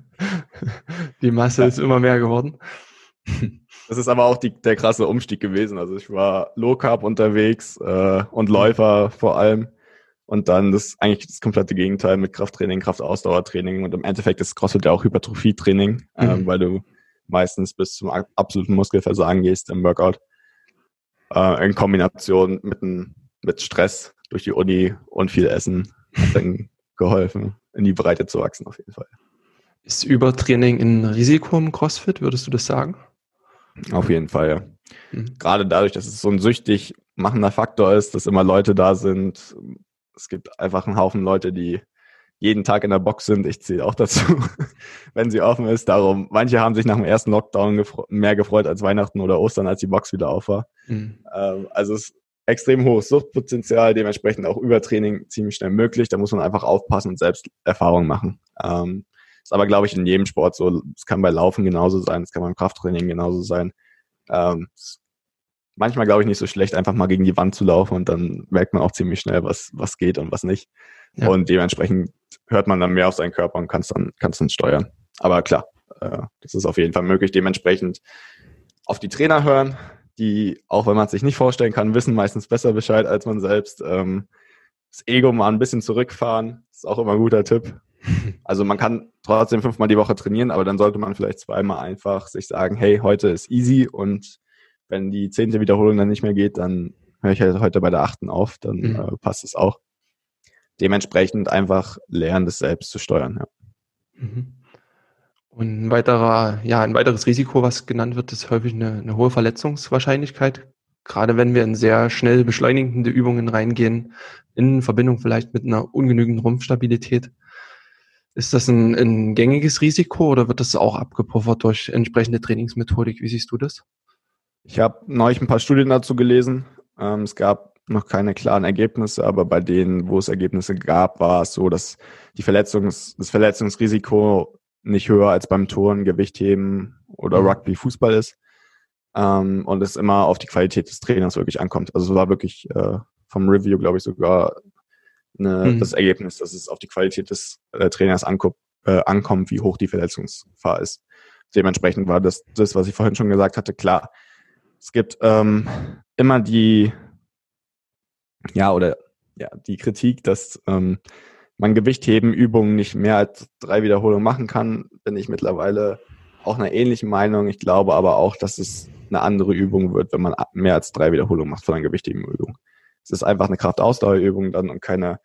(laughs) die Masse ja. ist immer mehr geworden. Das ist aber auch die, der krasse Umstieg gewesen. Also ich war Low Carb unterwegs äh, und Läufer vor allem. Und dann das eigentlich das komplette Gegenteil mit Krafttraining, Kraftausdauertraining und im Endeffekt ist CrossFit ja auch Hypertrophietraining, äh, mhm. weil du meistens bis zum absoluten Muskelversagen gehst im Workout. Äh, in Kombination mit, ein, mit Stress durch die Uni und viel Essen hat dann geholfen, in die Breite zu wachsen auf jeden Fall. Ist Übertraining ein Risiko im CrossFit, würdest du das sagen? Auf jeden Fall, ja. Mhm. Gerade dadurch, dass es so ein süchtig machender Faktor ist, dass immer Leute da sind, es gibt einfach einen Haufen Leute, die jeden Tag in der Box sind. Ich zähle auch dazu, (laughs) wenn sie offen ist. Darum, manche haben sich nach dem ersten Lockdown gefre mehr gefreut als Weihnachten oder Ostern, als die Box wieder auf war. Mhm. Ähm, also es ist extrem hohes Suchtpotenzial, dementsprechend auch Übertraining ziemlich schnell möglich. Da muss man einfach aufpassen und selbst Erfahrungen machen. Ähm, ist aber, glaube ich, in jedem Sport so. Es kann bei Laufen genauso sein, es kann beim Krafttraining genauso sein. Ähm, manchmal, glaube ich, nicht so schlecht, einfach mal gegen die Wand zu laufen und dann merkt man auch ziemlich schnell, was, was geht und was nicht. Ja. Und dementsprechend hört man dann mehr auf seinen Körper und kann es dann, kann's dann steuern. Aber klar, äh, das ist auf jeden Fall möglich. Dementsprechend auf die Trainer hören, die, auch wenn man es sich nicht vorstellen kann, wissen meistens besser Bescheid als man selbst. Ähm, das Ego mal ein bisschen zurückfahren, ist auch immer ein guter Tipp. Also man kann trotzdem fünfmal die Woche trainieren, aber dann sollte man vielleicht zweimal einfach sich sagen, hey, heute ist easy und wenn die zehnte Wiederholung dann nicht mehr geht, dann höre ich halt heute bei der achten auf, dann mhm. äh, passt es auch dementsprechend einfach lernen, das selbst zu steuern. Ja. Mhm. Und ein weiterer, ja, ein weiteres Risiko, was genannt wird, ist häufig eine, eine hohe Verletzungswahrscheinlichkeit. Gerade wenn wir in sehr schnell beschleunigende Übungen reingehen, in Verbindung vielleicht mit einer ungenügenden Rumpfstabilität. Ist das ein, ein gängiges Risiko oder wird das auch abgepuffert durch entsprechende Trainingsmethodik? Wie siehst du das? Ich habe neulich ein paar Studien dazu gelesen. Ähm, es gab noch keine klaren Ergebnisse, aber bei denen, wo es Ergebnisse gab, war es so, dass die Verletzungs-, das Verletzungsrisiko nicht höher als beim Turnen, Gewichtheben oder mhm. Rugby, Fußball ist. Ähm, und es immer auf die Qualität des Trainers wirklich ankommt. Also es war wirklich äh, vom Review, glaube ich, sogar eine, mhm. das Ergebnis, dass es auf die Qualität des äh, Trainers ankommt, äh, ankommt, wie hoch die Verletzungsgefahr ist. Dementsprechend war das, das, was ich vorhin schon gesagt hatte, klar. Es gibt ähm, immer die ja, oder ja, die Kritik, dass ähm, man Gewichtheben Übungen nicht mehr als drei Wiederholungen machen kann, bin ich mittlerweile auch einer ähnlichen Meinung. Ich glaube aber auch, dass es eine andere Übung wird, wenn man mehr als drei Wiederholungen macht von einer Gewichthebenübung. Es ist einfach eine Kraftausdauerübung dann und keine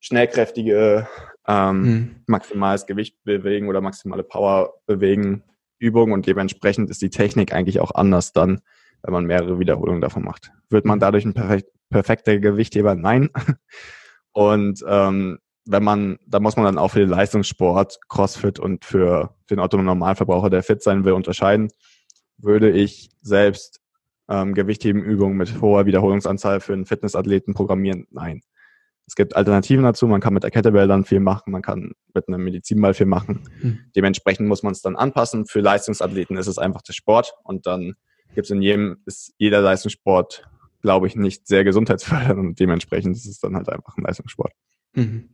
schnellkräftige ähm, mhm. maximales Gewicht bewegen oder maximale Power bewegen Übung und dementsprechend ist die Technik eigentlich auch anders dann, wenn man mehrere Wiederholungen davon macht. Wird man dadurch ein perfekt, perfekter Gewichtheber? Nein. (laughs) Und ähm, wenn man, da muss man dann auch für den Leistungssport, Crossfit und für den Autonormalverbraucher, der fit sein will, unterscheiden. Würde ich selbst ähm, Gewichthebenübungen mit hoher Wiederholungsanzahl für einen Fitnessathleten programmieren? Nein. Es gibt Alternativen dazu. Man kann mit der Kettlebell dann viel machen, man kann mit einem Medizinball viel machen. Hm. Dementsprechend muss man es dann anpassen. Für Leistungsathleten ist es einfach der Sport und dann gibt es in jedem, ist jeder Leistungssport, glaube ich, nicht sehr gesundheitsfördernd und dementsprechend ist es dann halt einfach ein Leistungssport. Mhm.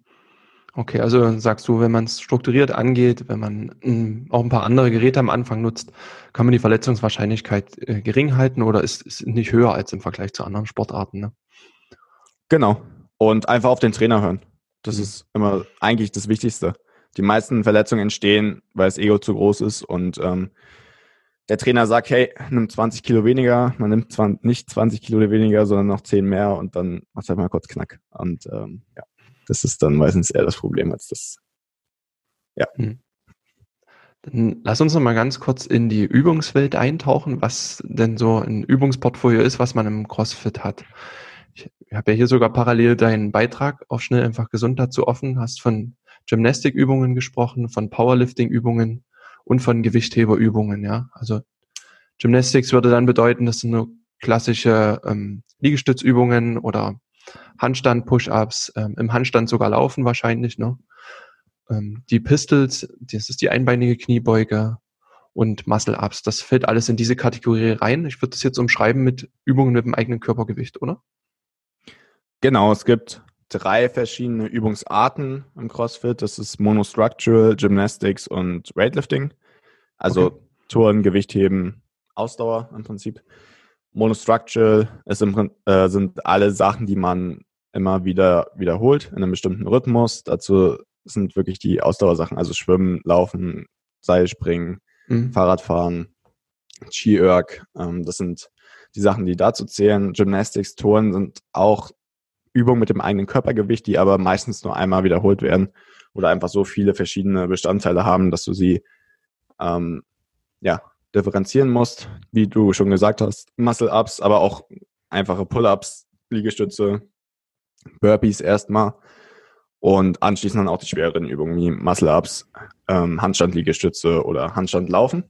Okay, also sagst du, wenn man es strukturiert angeht, wenn man m, hm, auch ein paar andere Geräte am Anfang nutzt, kann man die Verletzungswahrscheinlichkeit äh, gering halten oder ist, ist nicht höher als im Vergleich zu anderen Sportarten? Ne? Genau. Und einfach auf den Trainer hören. Das mhm. ist immer eigentlich das Wichtigste. Die meisten Verletzungen entstehen, weil das Ego zu groß ist und ähm, der Trainer sagt, hey, nimm 20 Kilo weniger, man nimmt zwar nicht 20 Kilo weniger, sondern noch 10 mehr und dann macht halt mal kurz Knack. Und ähm, ja, das ist dann meistens eher das Problem als das. Ja. Hm. Dann lass uns noch mal ganz kurz in die Übungswelt eintauchen, was denn so ein Übungsportfolio ist, was man im CrossFit hat. Ich habe ja hier sogar parallel deinen Beitrag auf schnell einfach gesund dazu offen, hast von Gymnastikübungen gesprochen, von Powerlifting-Übungen, und von Gewichtheberübungen, ja. Also Gymnastics würde dann bedeuten, das sind nur klassische ähm, Liegestützübungen oder Handstand, Push-Ups, ähm, im Handstand sogar laufen wahrscheinlich, ne? Ähm, die Pistols, das ist die einbeinige Kniebeuge und Muscle-Ups. Das fällt alles in diese Kategorie rein. Ich würde das jetzt umschreiben mit Übungen mit dem eigenen Körpergewicht, oder? Genau, es gibt drei verschiedene Übungsarten im CrossFit. Das ist Monostructural, Gymnastics und Weightlifting. Also okay. Touren, Gewichtheben, Ausdauer im Prinzip. Monostructural im, äh, sind alle Sachen, die man immer wieder wiederholt in einem bestimmten Rhythmus. Dazu sind wirklich die Ausdauersachen, also Schwimmen, Laufen, Seilspringen, mhm. Fahrradfahren, Ski-Erg. Ähm, das sind die Sachen, die dazu zählen. Gymnastics, Touren sind auch Übungen mit dem eigenen Körpergewicht, die aber meistens nur einmal wiederholt werden oder einfach so viele verschiedene Bestandteile haben, dass du sie ähm, ja, differenzieren musst, wie du schon gesagt hast, Muscle-Ups, aber auch einfache Pull-Ups, Liegestütze, Burpees erstmal und anschließend dann auch die schwereren Übungen wie Muscle-Ups, ähm, Handstand-Liegestütze oder Handstand-Laufen.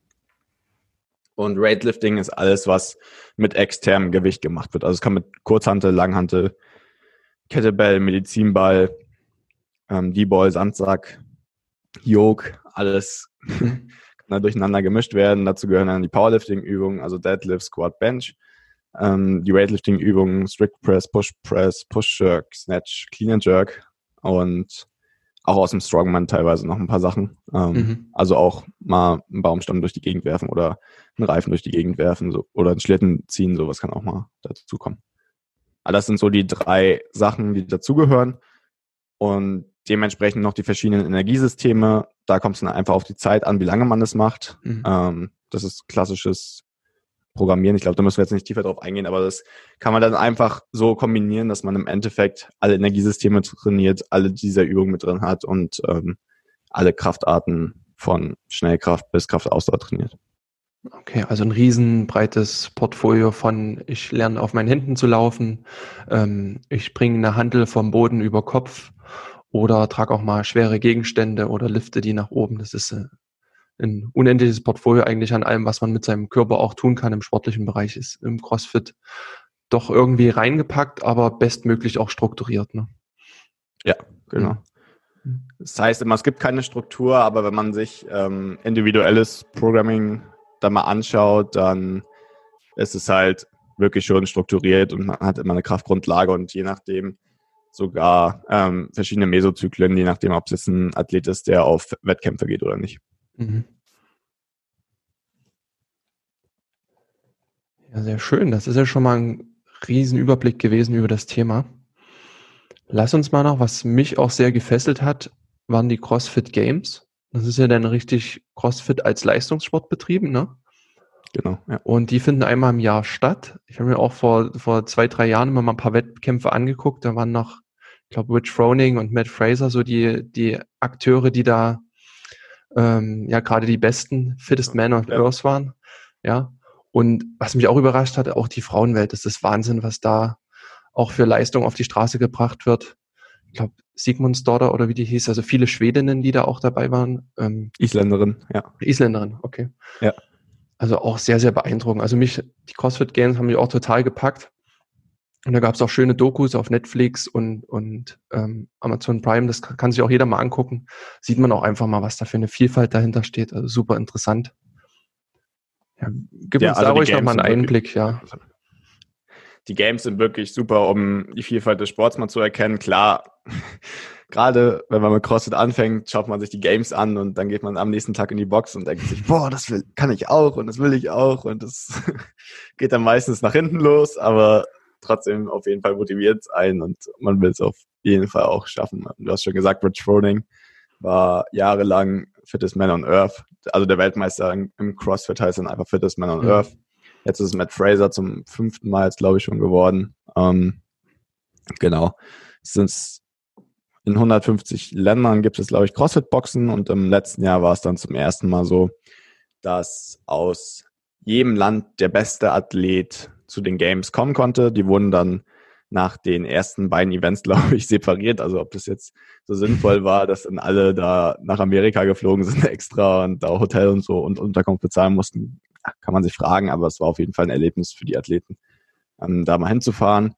Und Weightlifting ist alles, was mit externem Gewicht gemacht wird. Also es kann mit Kurzhantel, Langhantel, Kettlebell, Medizinball, ähm, D-Ball, Sandsack, Yoke, alles (laughs) da durcheinander gemischt werden. Dazu gehören dann die Powerlifting-Übungen, also Deadlift, Squat, Bench, ähm, die Weightlifting-Übungen, Strict Press, Push Press, Push Jerk, Snatch, Clean and Jerk und auch aus dem Strongman teilweise noch ein paar Sachen. Ähm, mhm. Also auch mal einen Baumstamm durch die Gegend werfen oder einen Reifen durch die Gegend werfen so, oder einen Schlitten ziehen, sowas kann auch mal dazu kommen. Aber das sind so die drei Sachen, die dazugehören. Und dementsprechend noch die verschiedenen Energiesysteme. Da kommt es dann einfach auf die Zeit an, wie lange man das macht. Mhm. Ähm, das ist klassisches Programmieren. Ich glaube, da müssen wir jetzt nicht tiefer drauf eingehen, aber das kann man dann einfach so kombinieren, dass man im Endeffekt alle Energiesysteme trainiert, alle dieser Übungen mit drin hat und ähm, alle Kraftarten von Schnellkraft bis Kraftausdauer trainiert. Okay, also ein riesenbreites Portfolio von ich lerne auf meinen Händen zu laufen, ähm, ich bringe eine Handel vom Boden über Kopf oder trage auch mal schwere Gegenstände oder lifte die nach oben. Das ist äh, ein unendliches Portfolio eigentlich an allem, was man mit seinem Körper auch tun kann im sportlichen Bereich, ist im CrossFit doch irgendwie reingepackt, aber bestmöglich auch strukturiert. Ne? Ja, genau. Mhm. Das heißt immer, es gibt keine Struktur, aber wenn man sich ähm, individuelles Programming da mal anschaut, dann ist es halt wirklich schon strukturiert und man hat immer eine Kraftgrundlage und je nachdem sogar ähm, verschiedene Mesozyklen, je nachdem, ob es jetzt ein Athlet ist, der auf Wettkämpfe geht oder nicht. Mhm. Ja, sehr schön. Das ist ja schon mal ein Riesenüberblick gewesen über das Thema. Lass uns mal noch, was mich auch sehr gefesselt hat, waren die CrossFit Games. Das ist ja dann richtig CrossFit als Leistungssport betrieben, ne? Genau. Ja. Und die finden einmal im Jahr statt. Ich habe mir auch vor, vor zwei, drei Jahren immer mal ein paar Wettkämpfe angeguckt. Da waren noch, ich glaube, Rich Froning und Matt Fraser so die, die Akteure, die da ähm, ja gerade die besten, fittest Men on ja. Earth waren. Ja. Und was mich auch überrascht hat, auch die Frauenwelt, das ist Wahnsinn, was da auch für Leistung auf die Straße gebracht wird. Ich glaube, Sigmundsdottir oder wie die hieß, also viele Schwedinnen, die da auch dabei waren. Ähm, Isländerin, ja. Isländerin, okay. Ja. Also auch sehr, sehr beeindruckend. Also mich, die CrossFit Games haben mich auch total gepackt. Und da gab es auch schöne Dokus auf Netflix und, und ähm, Amazon Prime. Das kann, kann sich auch jeder mal angucken. Sieht man auch einfach mal, was da für eine Vielfalt dahinter steht. Also super interessant. Ja, gib ja, uns also da ruhig nochmal einen Einblick, ja. Die Games sind wirklich super, um die Vielfalt des Sports mal zu erkennen. Klar, gerade wenn man mit CrossFit anfängt, schaut man sich die Games an und dann geht man am nächsten Tag in die Box und denkt sich, boah, das will, kann ich auch und das will ich auch und das (laughs) geht dann meistens nach hinten los, aber trotzdem auf jeden Fall motiviert ein und man will es auf jeden Fall auch schaffen. Du hast schon gesagt, Rich Froning war jahrelang Fittest Man on Earth, also der Weltmeister im CrossFit heißt dann einfach Fittest Man on mhm. Earth. Jetzt ist Matt Fraser zum fünften Mal jetzt, glaube ich, schon geworden. Ähm, genau. Sind in 150 Ländern gibt es, glaube ich, CrossFit-Boxen und im letzten Jahr war es dann zum ersten Mal so, dass aus jedem Land der beste Athlet zu den Games kommen konnte. Die wurden dann nach den ersten beiden Events, (laughs) glaube ich, separiert. Also ob das jetzt so sinnvoll war, dass dann alle da nach Amerika geflogen sind (laughs) extra und da Hotel und so und Unterkunft bezahlen mussten, kann man sich fragen, aber es war auf jeden Fall ein Erlebnis für die Athleten, ähm, da mal hinzufahren.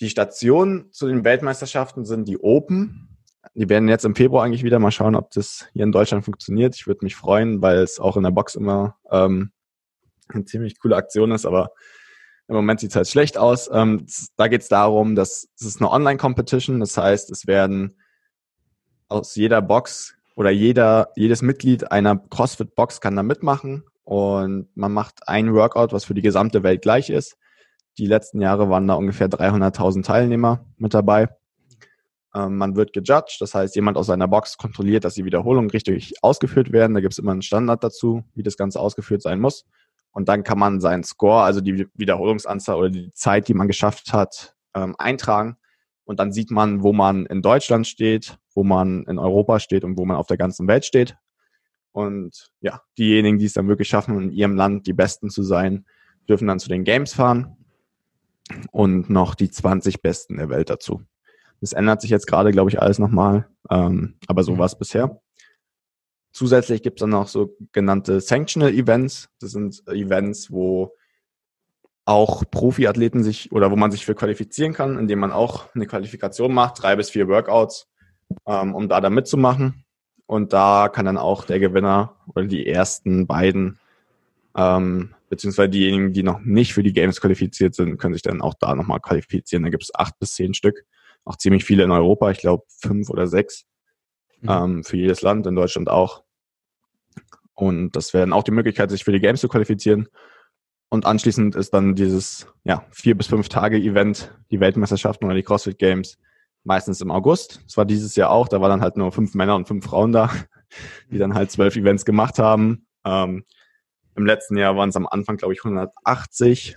Die Stationen zu den Weltmeisterschaften sind die Open. Die werden jetzt im Februar eigentlich wieder mal schauen, ob das hier in Deutschland funktioniert. Ich würde mich freuen, weil es auch in der Box immer ähm, eine ziemlich coole Aktion ist, aber im Moment sieht es halt schlecht aus. Ähm, da geht es darum, dass es ist eine Online-Competition, das heißt, es werden aus jeder Box oder jeder, jedes Mitglied einer CrossFit-Box kann da mitmachen und man macht ein Workout, was für die gesamte Welt gleich ist. Die letzten Jahre waren da ungefähr 300.000 Teilnehmer mit dabei. Ähm, man wird gejudged, das heißt, jemand aus seiner Box kontrolliert, dass die Wiederholungen richtig ausgeführt werden. Da gibt es immer einen Standard dazu, wie das Ganze ausgeführt sein muss. Und dann kann man seinen Score, also die Wiederholungsanzahl oder die Zeit, die man geschafft hat, ähm, eintragen. Und dann sieht man, wo man in Deutschland steht, wo man in Europa steht und wo man auf der ganzen Welt steht. Und ja, diejenigen, die es dann wirklich schaffen, in ihrem Land die Besten zu sein, dürfen dann zu den Games fahren. Und noch die 20 Besten der Welt dazu. Das ändert sich jetzt gerade, glaube ich, alles nochmal, ähm, aber so mhm. war es bisher. Zusätzlich gibt es dann noch so genannte Sanctional Events. Das sind Events, wo auch Profiathleten sich oder wo man sich für qualifizieren kann, indem man auch eine Qualifikation macht, drei bis vier Workouts, ähm, um da dann mitzumachen. Und da kann dann auch der Gewinner oder die ersten beiden, ähm, beziehungsweise diejenigen, die noch nicht für die Games qualifiziert sind, können sich dann auch da nochmal qualifizieren. Da gibt es acht bis zehn Stück, auch ziemlich viele in Europa, ich glaube fünf oder sechs mhm. ähm, für jedes Land, in Deutschland auch. Und das wäre dann auch die Möglichkeit, sich für die Games zu qualifizieren. Und anschließend ist dann dieses ja, vier bis fünf Tage Event, die Weltmeisterschaften oder die CrossFit Games, meistens im August. Das war dieses Jahr auch. Da waren dann halt nur fünf Männer und fünf Frauen da, (laughs) die dann halt zwölf Events gemacht haben. Ähm, Im letzten Jahr waren es am Anfang, glaube ich, 180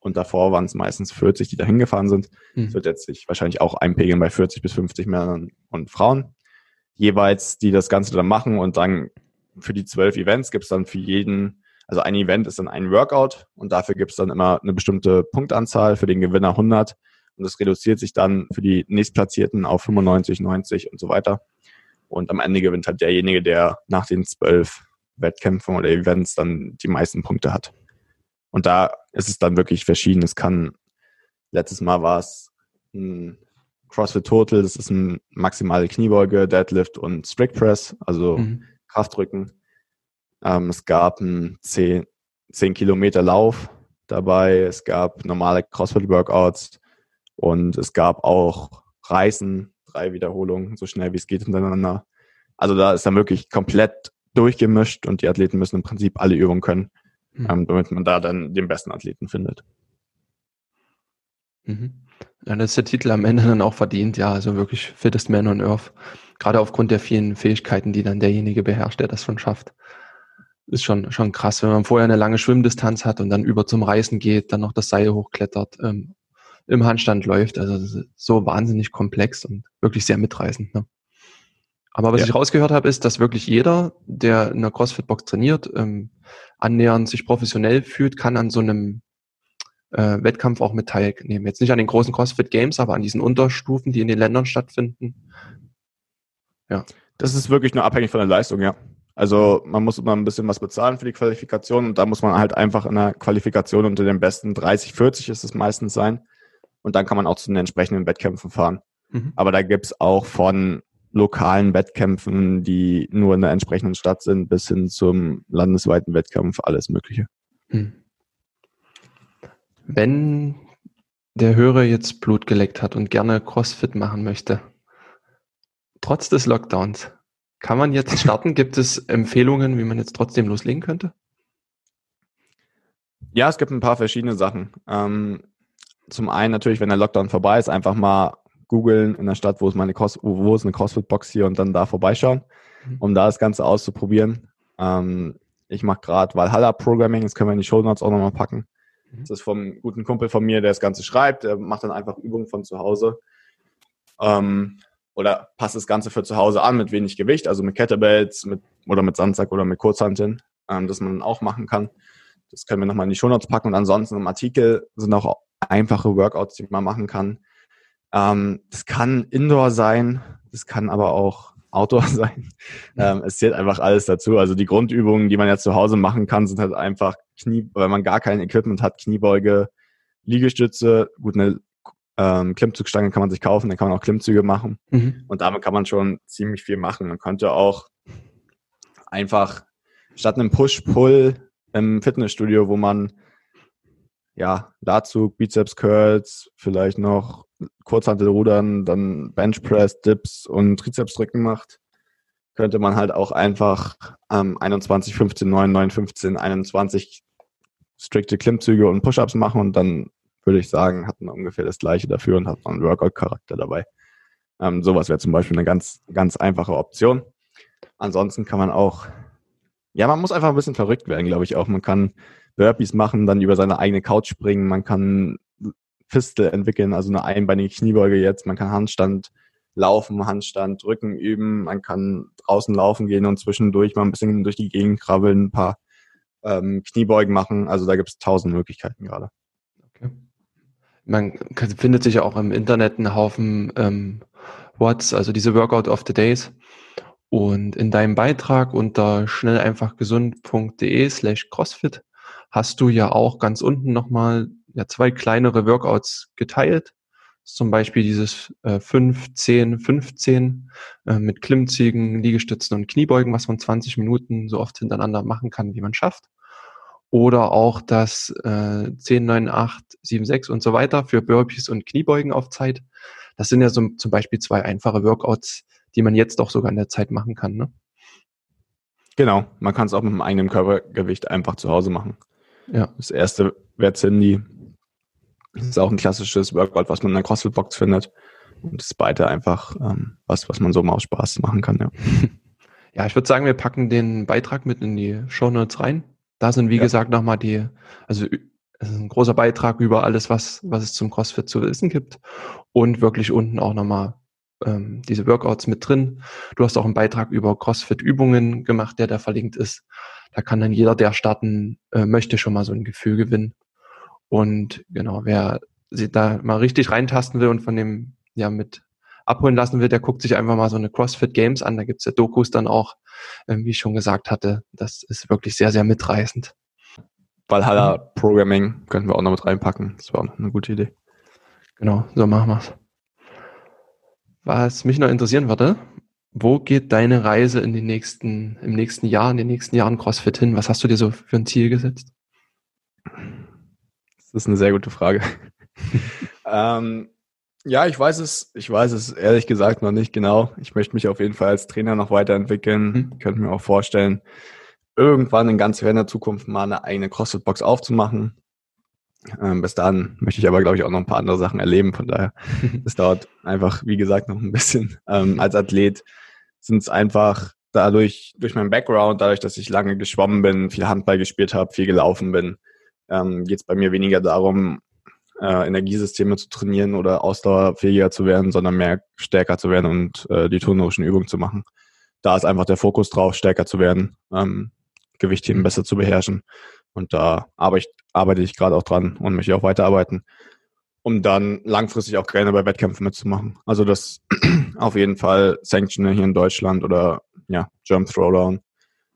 und davor waren es meistens 40, die da hingefahren sind. Es mhm. wird jetzt sich wahrscheinlich auch einpegeln bei 40 bis 50 Männern und Frauen jeweils, die das Ganze dann machen und dann für die zwölf Events gibt es dann für jeden, also ein Event ist dann ein Workout und dafür gibt es dann immer eine bestimmte Punktanzahl, für den Gewinner 100 und das reduziert sich dann für die nächstplatzierten auf 95, 90 und so weiter. Und am Ende gewinnt halt derjenige, der nach den zwölf Wettkämpfen oder Events dann die meisten Punkte hat. Und da ist es dann wirklich verschieden. Es kann, letztes Mal war es ein CrossFit Total, das ist ein maximale Kniebeuge, Deadlift und Strict Press, also mhm. Kraftdrücken. Ähm, es gab einen 10, 10 Kilometer Lauf dabei, es gab normale CrossFit Workouts, und es gab auch Reisen, drei Wiederholungen, so schnell wie es geht hintereinander. Also da ist dann wirklich komplett durchgemischt und die Athleten müssen im Prinzip alle Übungen können, mhm. ähm, damit man da dann den besten Athleten findet. Mhm. Ja, das ist der Titel am Ende dann auch verdient, ja, also wirklich fittest Man on Earth. Gerade aufgrund der vielen Fähigkeiten, die dann derjenige beherrscht, der das schon schafft. Ist schon, schon krass, wenn man vorher eine lange Schwimmdistanz hat und dann über zum Reisen geht, dann noch das Seil hochklettert, ähm, im Handstand läuft. Also so wahnsinnig komplex und wirklich sehr mitreißend. Ne? Aber was ja. ich rausgehört habe, ist, dass wirklich jeder, der in einer CrossFit-Box trainiert, ähm, annähernd sich professionell fühlt, kann an so einem äh, Wettkampf auch mit teilnehmen. Jetzt nicht an den großen CrossFit Games, aber an diesen Unterstufen, die in den Ländern stattfinden. Ja. Das ist wirklich nur abhängig von der Leistung, ja. Also man muss immer ein bisschen was bezahlen für die Qualifikation und da muss man halt einfach in der Qualifikation unter den besten 30, 40 ist es meistens sein und dann kann man auch zu den entsprechenden Wettkämpfen fahren. Mhm. Aber da gibt's auch von lokalen Wettkämpfen, die nur in der entsprechenden Stadt sind, bis hin zum landesweiten Wettkampf alles Mögliche. Mhm. Wenn der Hörer jetzt Blut geleckt hat und gerne CrossFit machen möchte, trotz des Lockdowns, kann man jetzt (laughs) starten? Gibt es Empfehlungen, wie man jetzt trotzdem loslegen könnte? Ja, es gibt ein paar verschiedene Sachen. Ähm, zum einen natürlich, wenn der Lockdown vorbei ist, einfach mal googeln in der Stadt, wo ist meine Cross, wo ist eine CrossFit-Box hier und dann da vorbeischauen, mhm. um da das Ganze auszuprobieren. Ähm, ich mache gerade Valhalla Programming, das können wir in die Show Notes auch nochmal packen. Mhm. Das ist vom guten Kumpel von mir, der das Ganze schreibt. Der macht dann einfach Übungen von zu Hause. Ähm, oder passt das Ganze für zu Hause an mit wenig Gewicht, also mit Kettlebells mit, oder mit Sandsack oder mit Kurzhanteln, ähm, das man auch machen kann. Das können wir nochmal in die Show Notes packen. Und ansonsten im Artikel sind auch einfache Workouts, die man machen kann. Ähm, das kann Indoor sein, das kann aber auch Outdoor (laughs) sein. Ähm, es zählt einfach alles dazu. Also die Grundübungen, die man ja zu Hause machen kann, sind halt einfach Knie, weil man gar kein Equipment hat, Kniebeuge, Liegestütze, gut, eine ähm, Klimmzugstange kann man sich kaufen, dann kann man auch Klimmzüge machen. Mhm. Und damit kann man schon ziemlich viel machen. Man könnte auch einfach statt einem Push-Pull im Fitnessstudio, wo man ja, Latzug, Bizeps Curls, vielleicht noch Kurzhantelrudern, dann Bench Press, Dips und Trizeps drücken macht, könnte man halt auch einfach ähm, 21, 15, 9, 9, 15, 21 strikte Klimmzüge und Push-Ups machen und dann würde ich sagen, hat man ungefähr das gleiche dafür und hat man einen Workout-Charakter dabei. Ähm, sowas wäre zum Beispiel eine ganz, ganz einfache Option. Ansonsten kann man auch, ja, man muss einfach ein bisschen verrückt werden, glaube ich auch. Man kann Burpees machen, dann über seine eigene Couch springen, man kann Fistel entwickeln, also eine einbeinige Kniebeuge jetzt, man kann Handstand laufen, Handstand, Rücken üben, man kann draußen laufen gehen und zwischendurch mal ein bisschen durch die Gegend krabbeln, ein paar ähm, Kniebeugen machen, also da gibt es tausend Möglichkeiten gerade. Okay. man findet sich ja auch im Internet einen Haufen ähm, What's, also diese Workout of the Days. Und in deinem Beitrag unter schnelleinfachgesund.de slash CrossFit hast du ja auch ganz unten nochmal ja, zwei kleinere Workouts geteilt. Zum Beispiel dieses äh, 5, 10, 15 äh, mit Klimmzügen, Liegestützen und Kniebeugen, was man 20 Minuten so oft hintereinander machen kann, wie man schafft. Oder auch das äh, 10, 9, 8, 7, 6 und so weiter für Burpees und Kniebeugen auf Zeit. Das sind ja so, zum Beispiel zwei einfache Workouts, die man jetzt auch sogar in der Zeit machen kann. Ne? Genau, man kann es auch mit dem eigenen Körpergewicht einfach zu Hause machen. Ja. Das erste wäre Cindy. Das ist auch ein klassisches Workout, was man in der CrossFit-Box findet. Und das zweite einfach ähm, was, was man so mal aus Spaß machen kann, ja. (laughs) Ja, ich würde sagen, wir packen den Beitrag mit in die Show Notes rein. Da sind, wie ja. gesagt, nochmal die, also es ist ein großer Beitrag über alles, was, was es zum CrossFit zu wissen gibt. Und wirklich unten auch nochmal ähm, diese Workouts mit drin. Du hast auch einen Beitrag über CrossFit-Übungen gemacht, der da verlinkt ist. Da kann dann jeder, der starten äh, möchte, schon mal so ein Gefühl gewinnen. Und genau, wer sich da mal richtig reintasten will und von dem ja mit abholen lassen will, der guckt sich einfach mal so eine CrossFit Games an. Da gibt's ja Dokus dann auch, äh, wie ich schon gesagt hatte. Das ist wirklich sehr, sehr mitreißend. Valhalla. Programming könnten wir auch noch mit reinpacken. Das war auch noch eine gute Idee. Genau, so machen wir's. Was mich noch interessieren würde, wo geht deine Reise in den nächsten, im nächsten Jahr, in den nächsten Jahren CrossFit hin? Was hast du dir so für ein Ziel gesetzt? Das ist eine sehr gute Frage. (laughs) ähm, ja, ich weiß es, ich weiß es ehrlich gesagt noch nicht genau. Ich möchte mich auf jeden Fall als Trainer noch weiterentwickeln. Mhm. Ich könnte mir auch vorstellen, irgendwann in ganz ferner Zukunft mal eine eigene CrossFit-Box aufzumachen. Ähm, bis dahin möchte ich aber, glaube ich, auch noch ein paar andere Sachen erleben. Von daher, (laughs) es dauert einfach, wie gesagt, noch ein bisschen. Ähm, als Athlet sind es einfach dadurch, durch meinen Background, dadurch, dass ich lange geschwommen bin, viel Handball gespielt habe, viel gelaufen bin, ähm, geht es bei mir weniger darum, äh, Energiesysteme zu trainieren oder ausdauerfähiger zu werden, sondern mehr stärker zu werden und äh, die turnerischen Übungen zu machen. Da ist einfach der Fokus drauf, stärker zu werden, ähm, Gewichtheben besser zu beherrschen. Und da arbeite ich, arbeite ich gerade auch dran und möchte auch weiterarbeiten, um dann langfristig auch gerne bei Wettkämpfen mitzumachen. Also das (clears throat) auf jeden Fall Sanctioner hier in Deutschland oder ja, Jump Throwdown,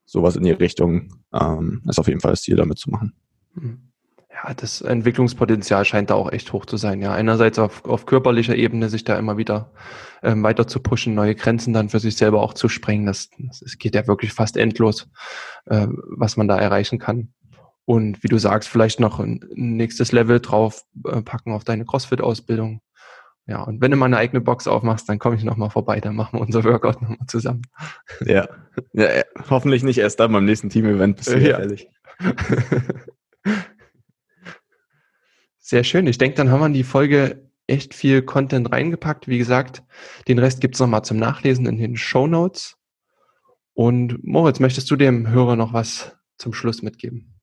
sowas in die Richtung ähm, ist auf jeden Fall das Ziel, damit zu machen. Ja, das Entwicklungspotenzial scheint da auch echt hoch zu sein. Ja, einerseits auf, auf körperlicher Ebene sich da immer wieder ähm, weiter zu pushen, neue Grenzen dann für sich selber auch zu sprengen. Das, das geht ja wirklich fast endlos, äh, was man da erreichen kann. Und wie du sagst, vielleicht noch ein nächstes Level drauf äh, packen auf deine CrossFit-Ausbildung. Ja, und wenn du mal eine eigene Box aufmachst, dann komme ich nochmal vorbei, dann machen wir unser Workout nochmal zusammen. Ja. ja, hoffentlich nicht erst dann beim nächsten Team-Event, bist du ja. ehrlich. (laughs) Sehr schön. Ich denke, dann haben wir in die Folge echt viel Content reingepackt. Wie gesagt, den Rest gibt's es nochmal zum Nachlesen in den Show Notes. Und Moritz, möchtest du dem Hörer noch was zum Schluss mitgeben?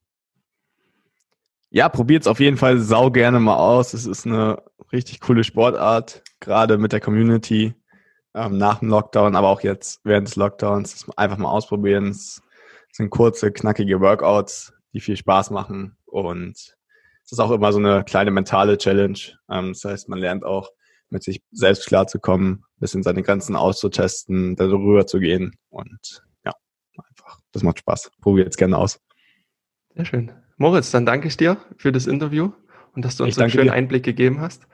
Ja, probiert es auf jeden Fall sau gerne mal aus. Es ist eine richtig coole Sportart, gerade mit der Community ähm, nach dem Lockdown, aber auch jetzt während des Lockdowns. Einfach mal ausprobieren. Es sind kurze, knackige Workouts, die viel Spaß machen und es ist auch immer so eine kleine mentale Challenge. Ähm, das heißt, man lernt auch mit sich selbst klarzukommen, bisschen seine Grenzen auszutesten, darüber zu gehen und ja, einfach, das macht Spaß. Probiert es gerne aus. Sehr schön. Moritz, dann danke ich dir für das Interview und dass du uns einen schönen dir. Einblick gegeben hast.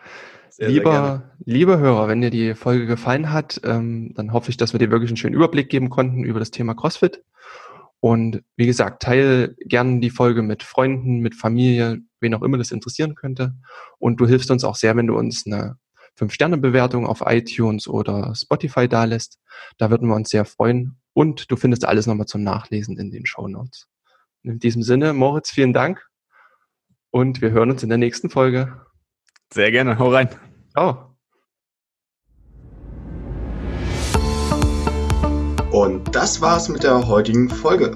Sehr, lieber, sehr lieber Hörer, wenn dir die Folge gefallen hat, ähm, dann hoffe ich, dass wir dir wirklich einen schönen Überblick geben konnten über das Thema CrossFit. Und wie gesagt, teile gerne die Folge mit Freunden, mit Familie, wen auch immer das interessieren könnte. Und du hilfst uns auch sehr, wenn du uns eine 5-Sterne-Bewertung auf iTunes oder Spotify dalässt. Da würden wir uns sehr freuen. Und du findest alles nochmal zum Nachlesen in den Show Notes. In diesem Sinne, Moritz, vielen Dank und wir hören uns in der nächsten Folge. Sehr gerne, hau rein. Ciao. Und das war's mit der heutigen Folge.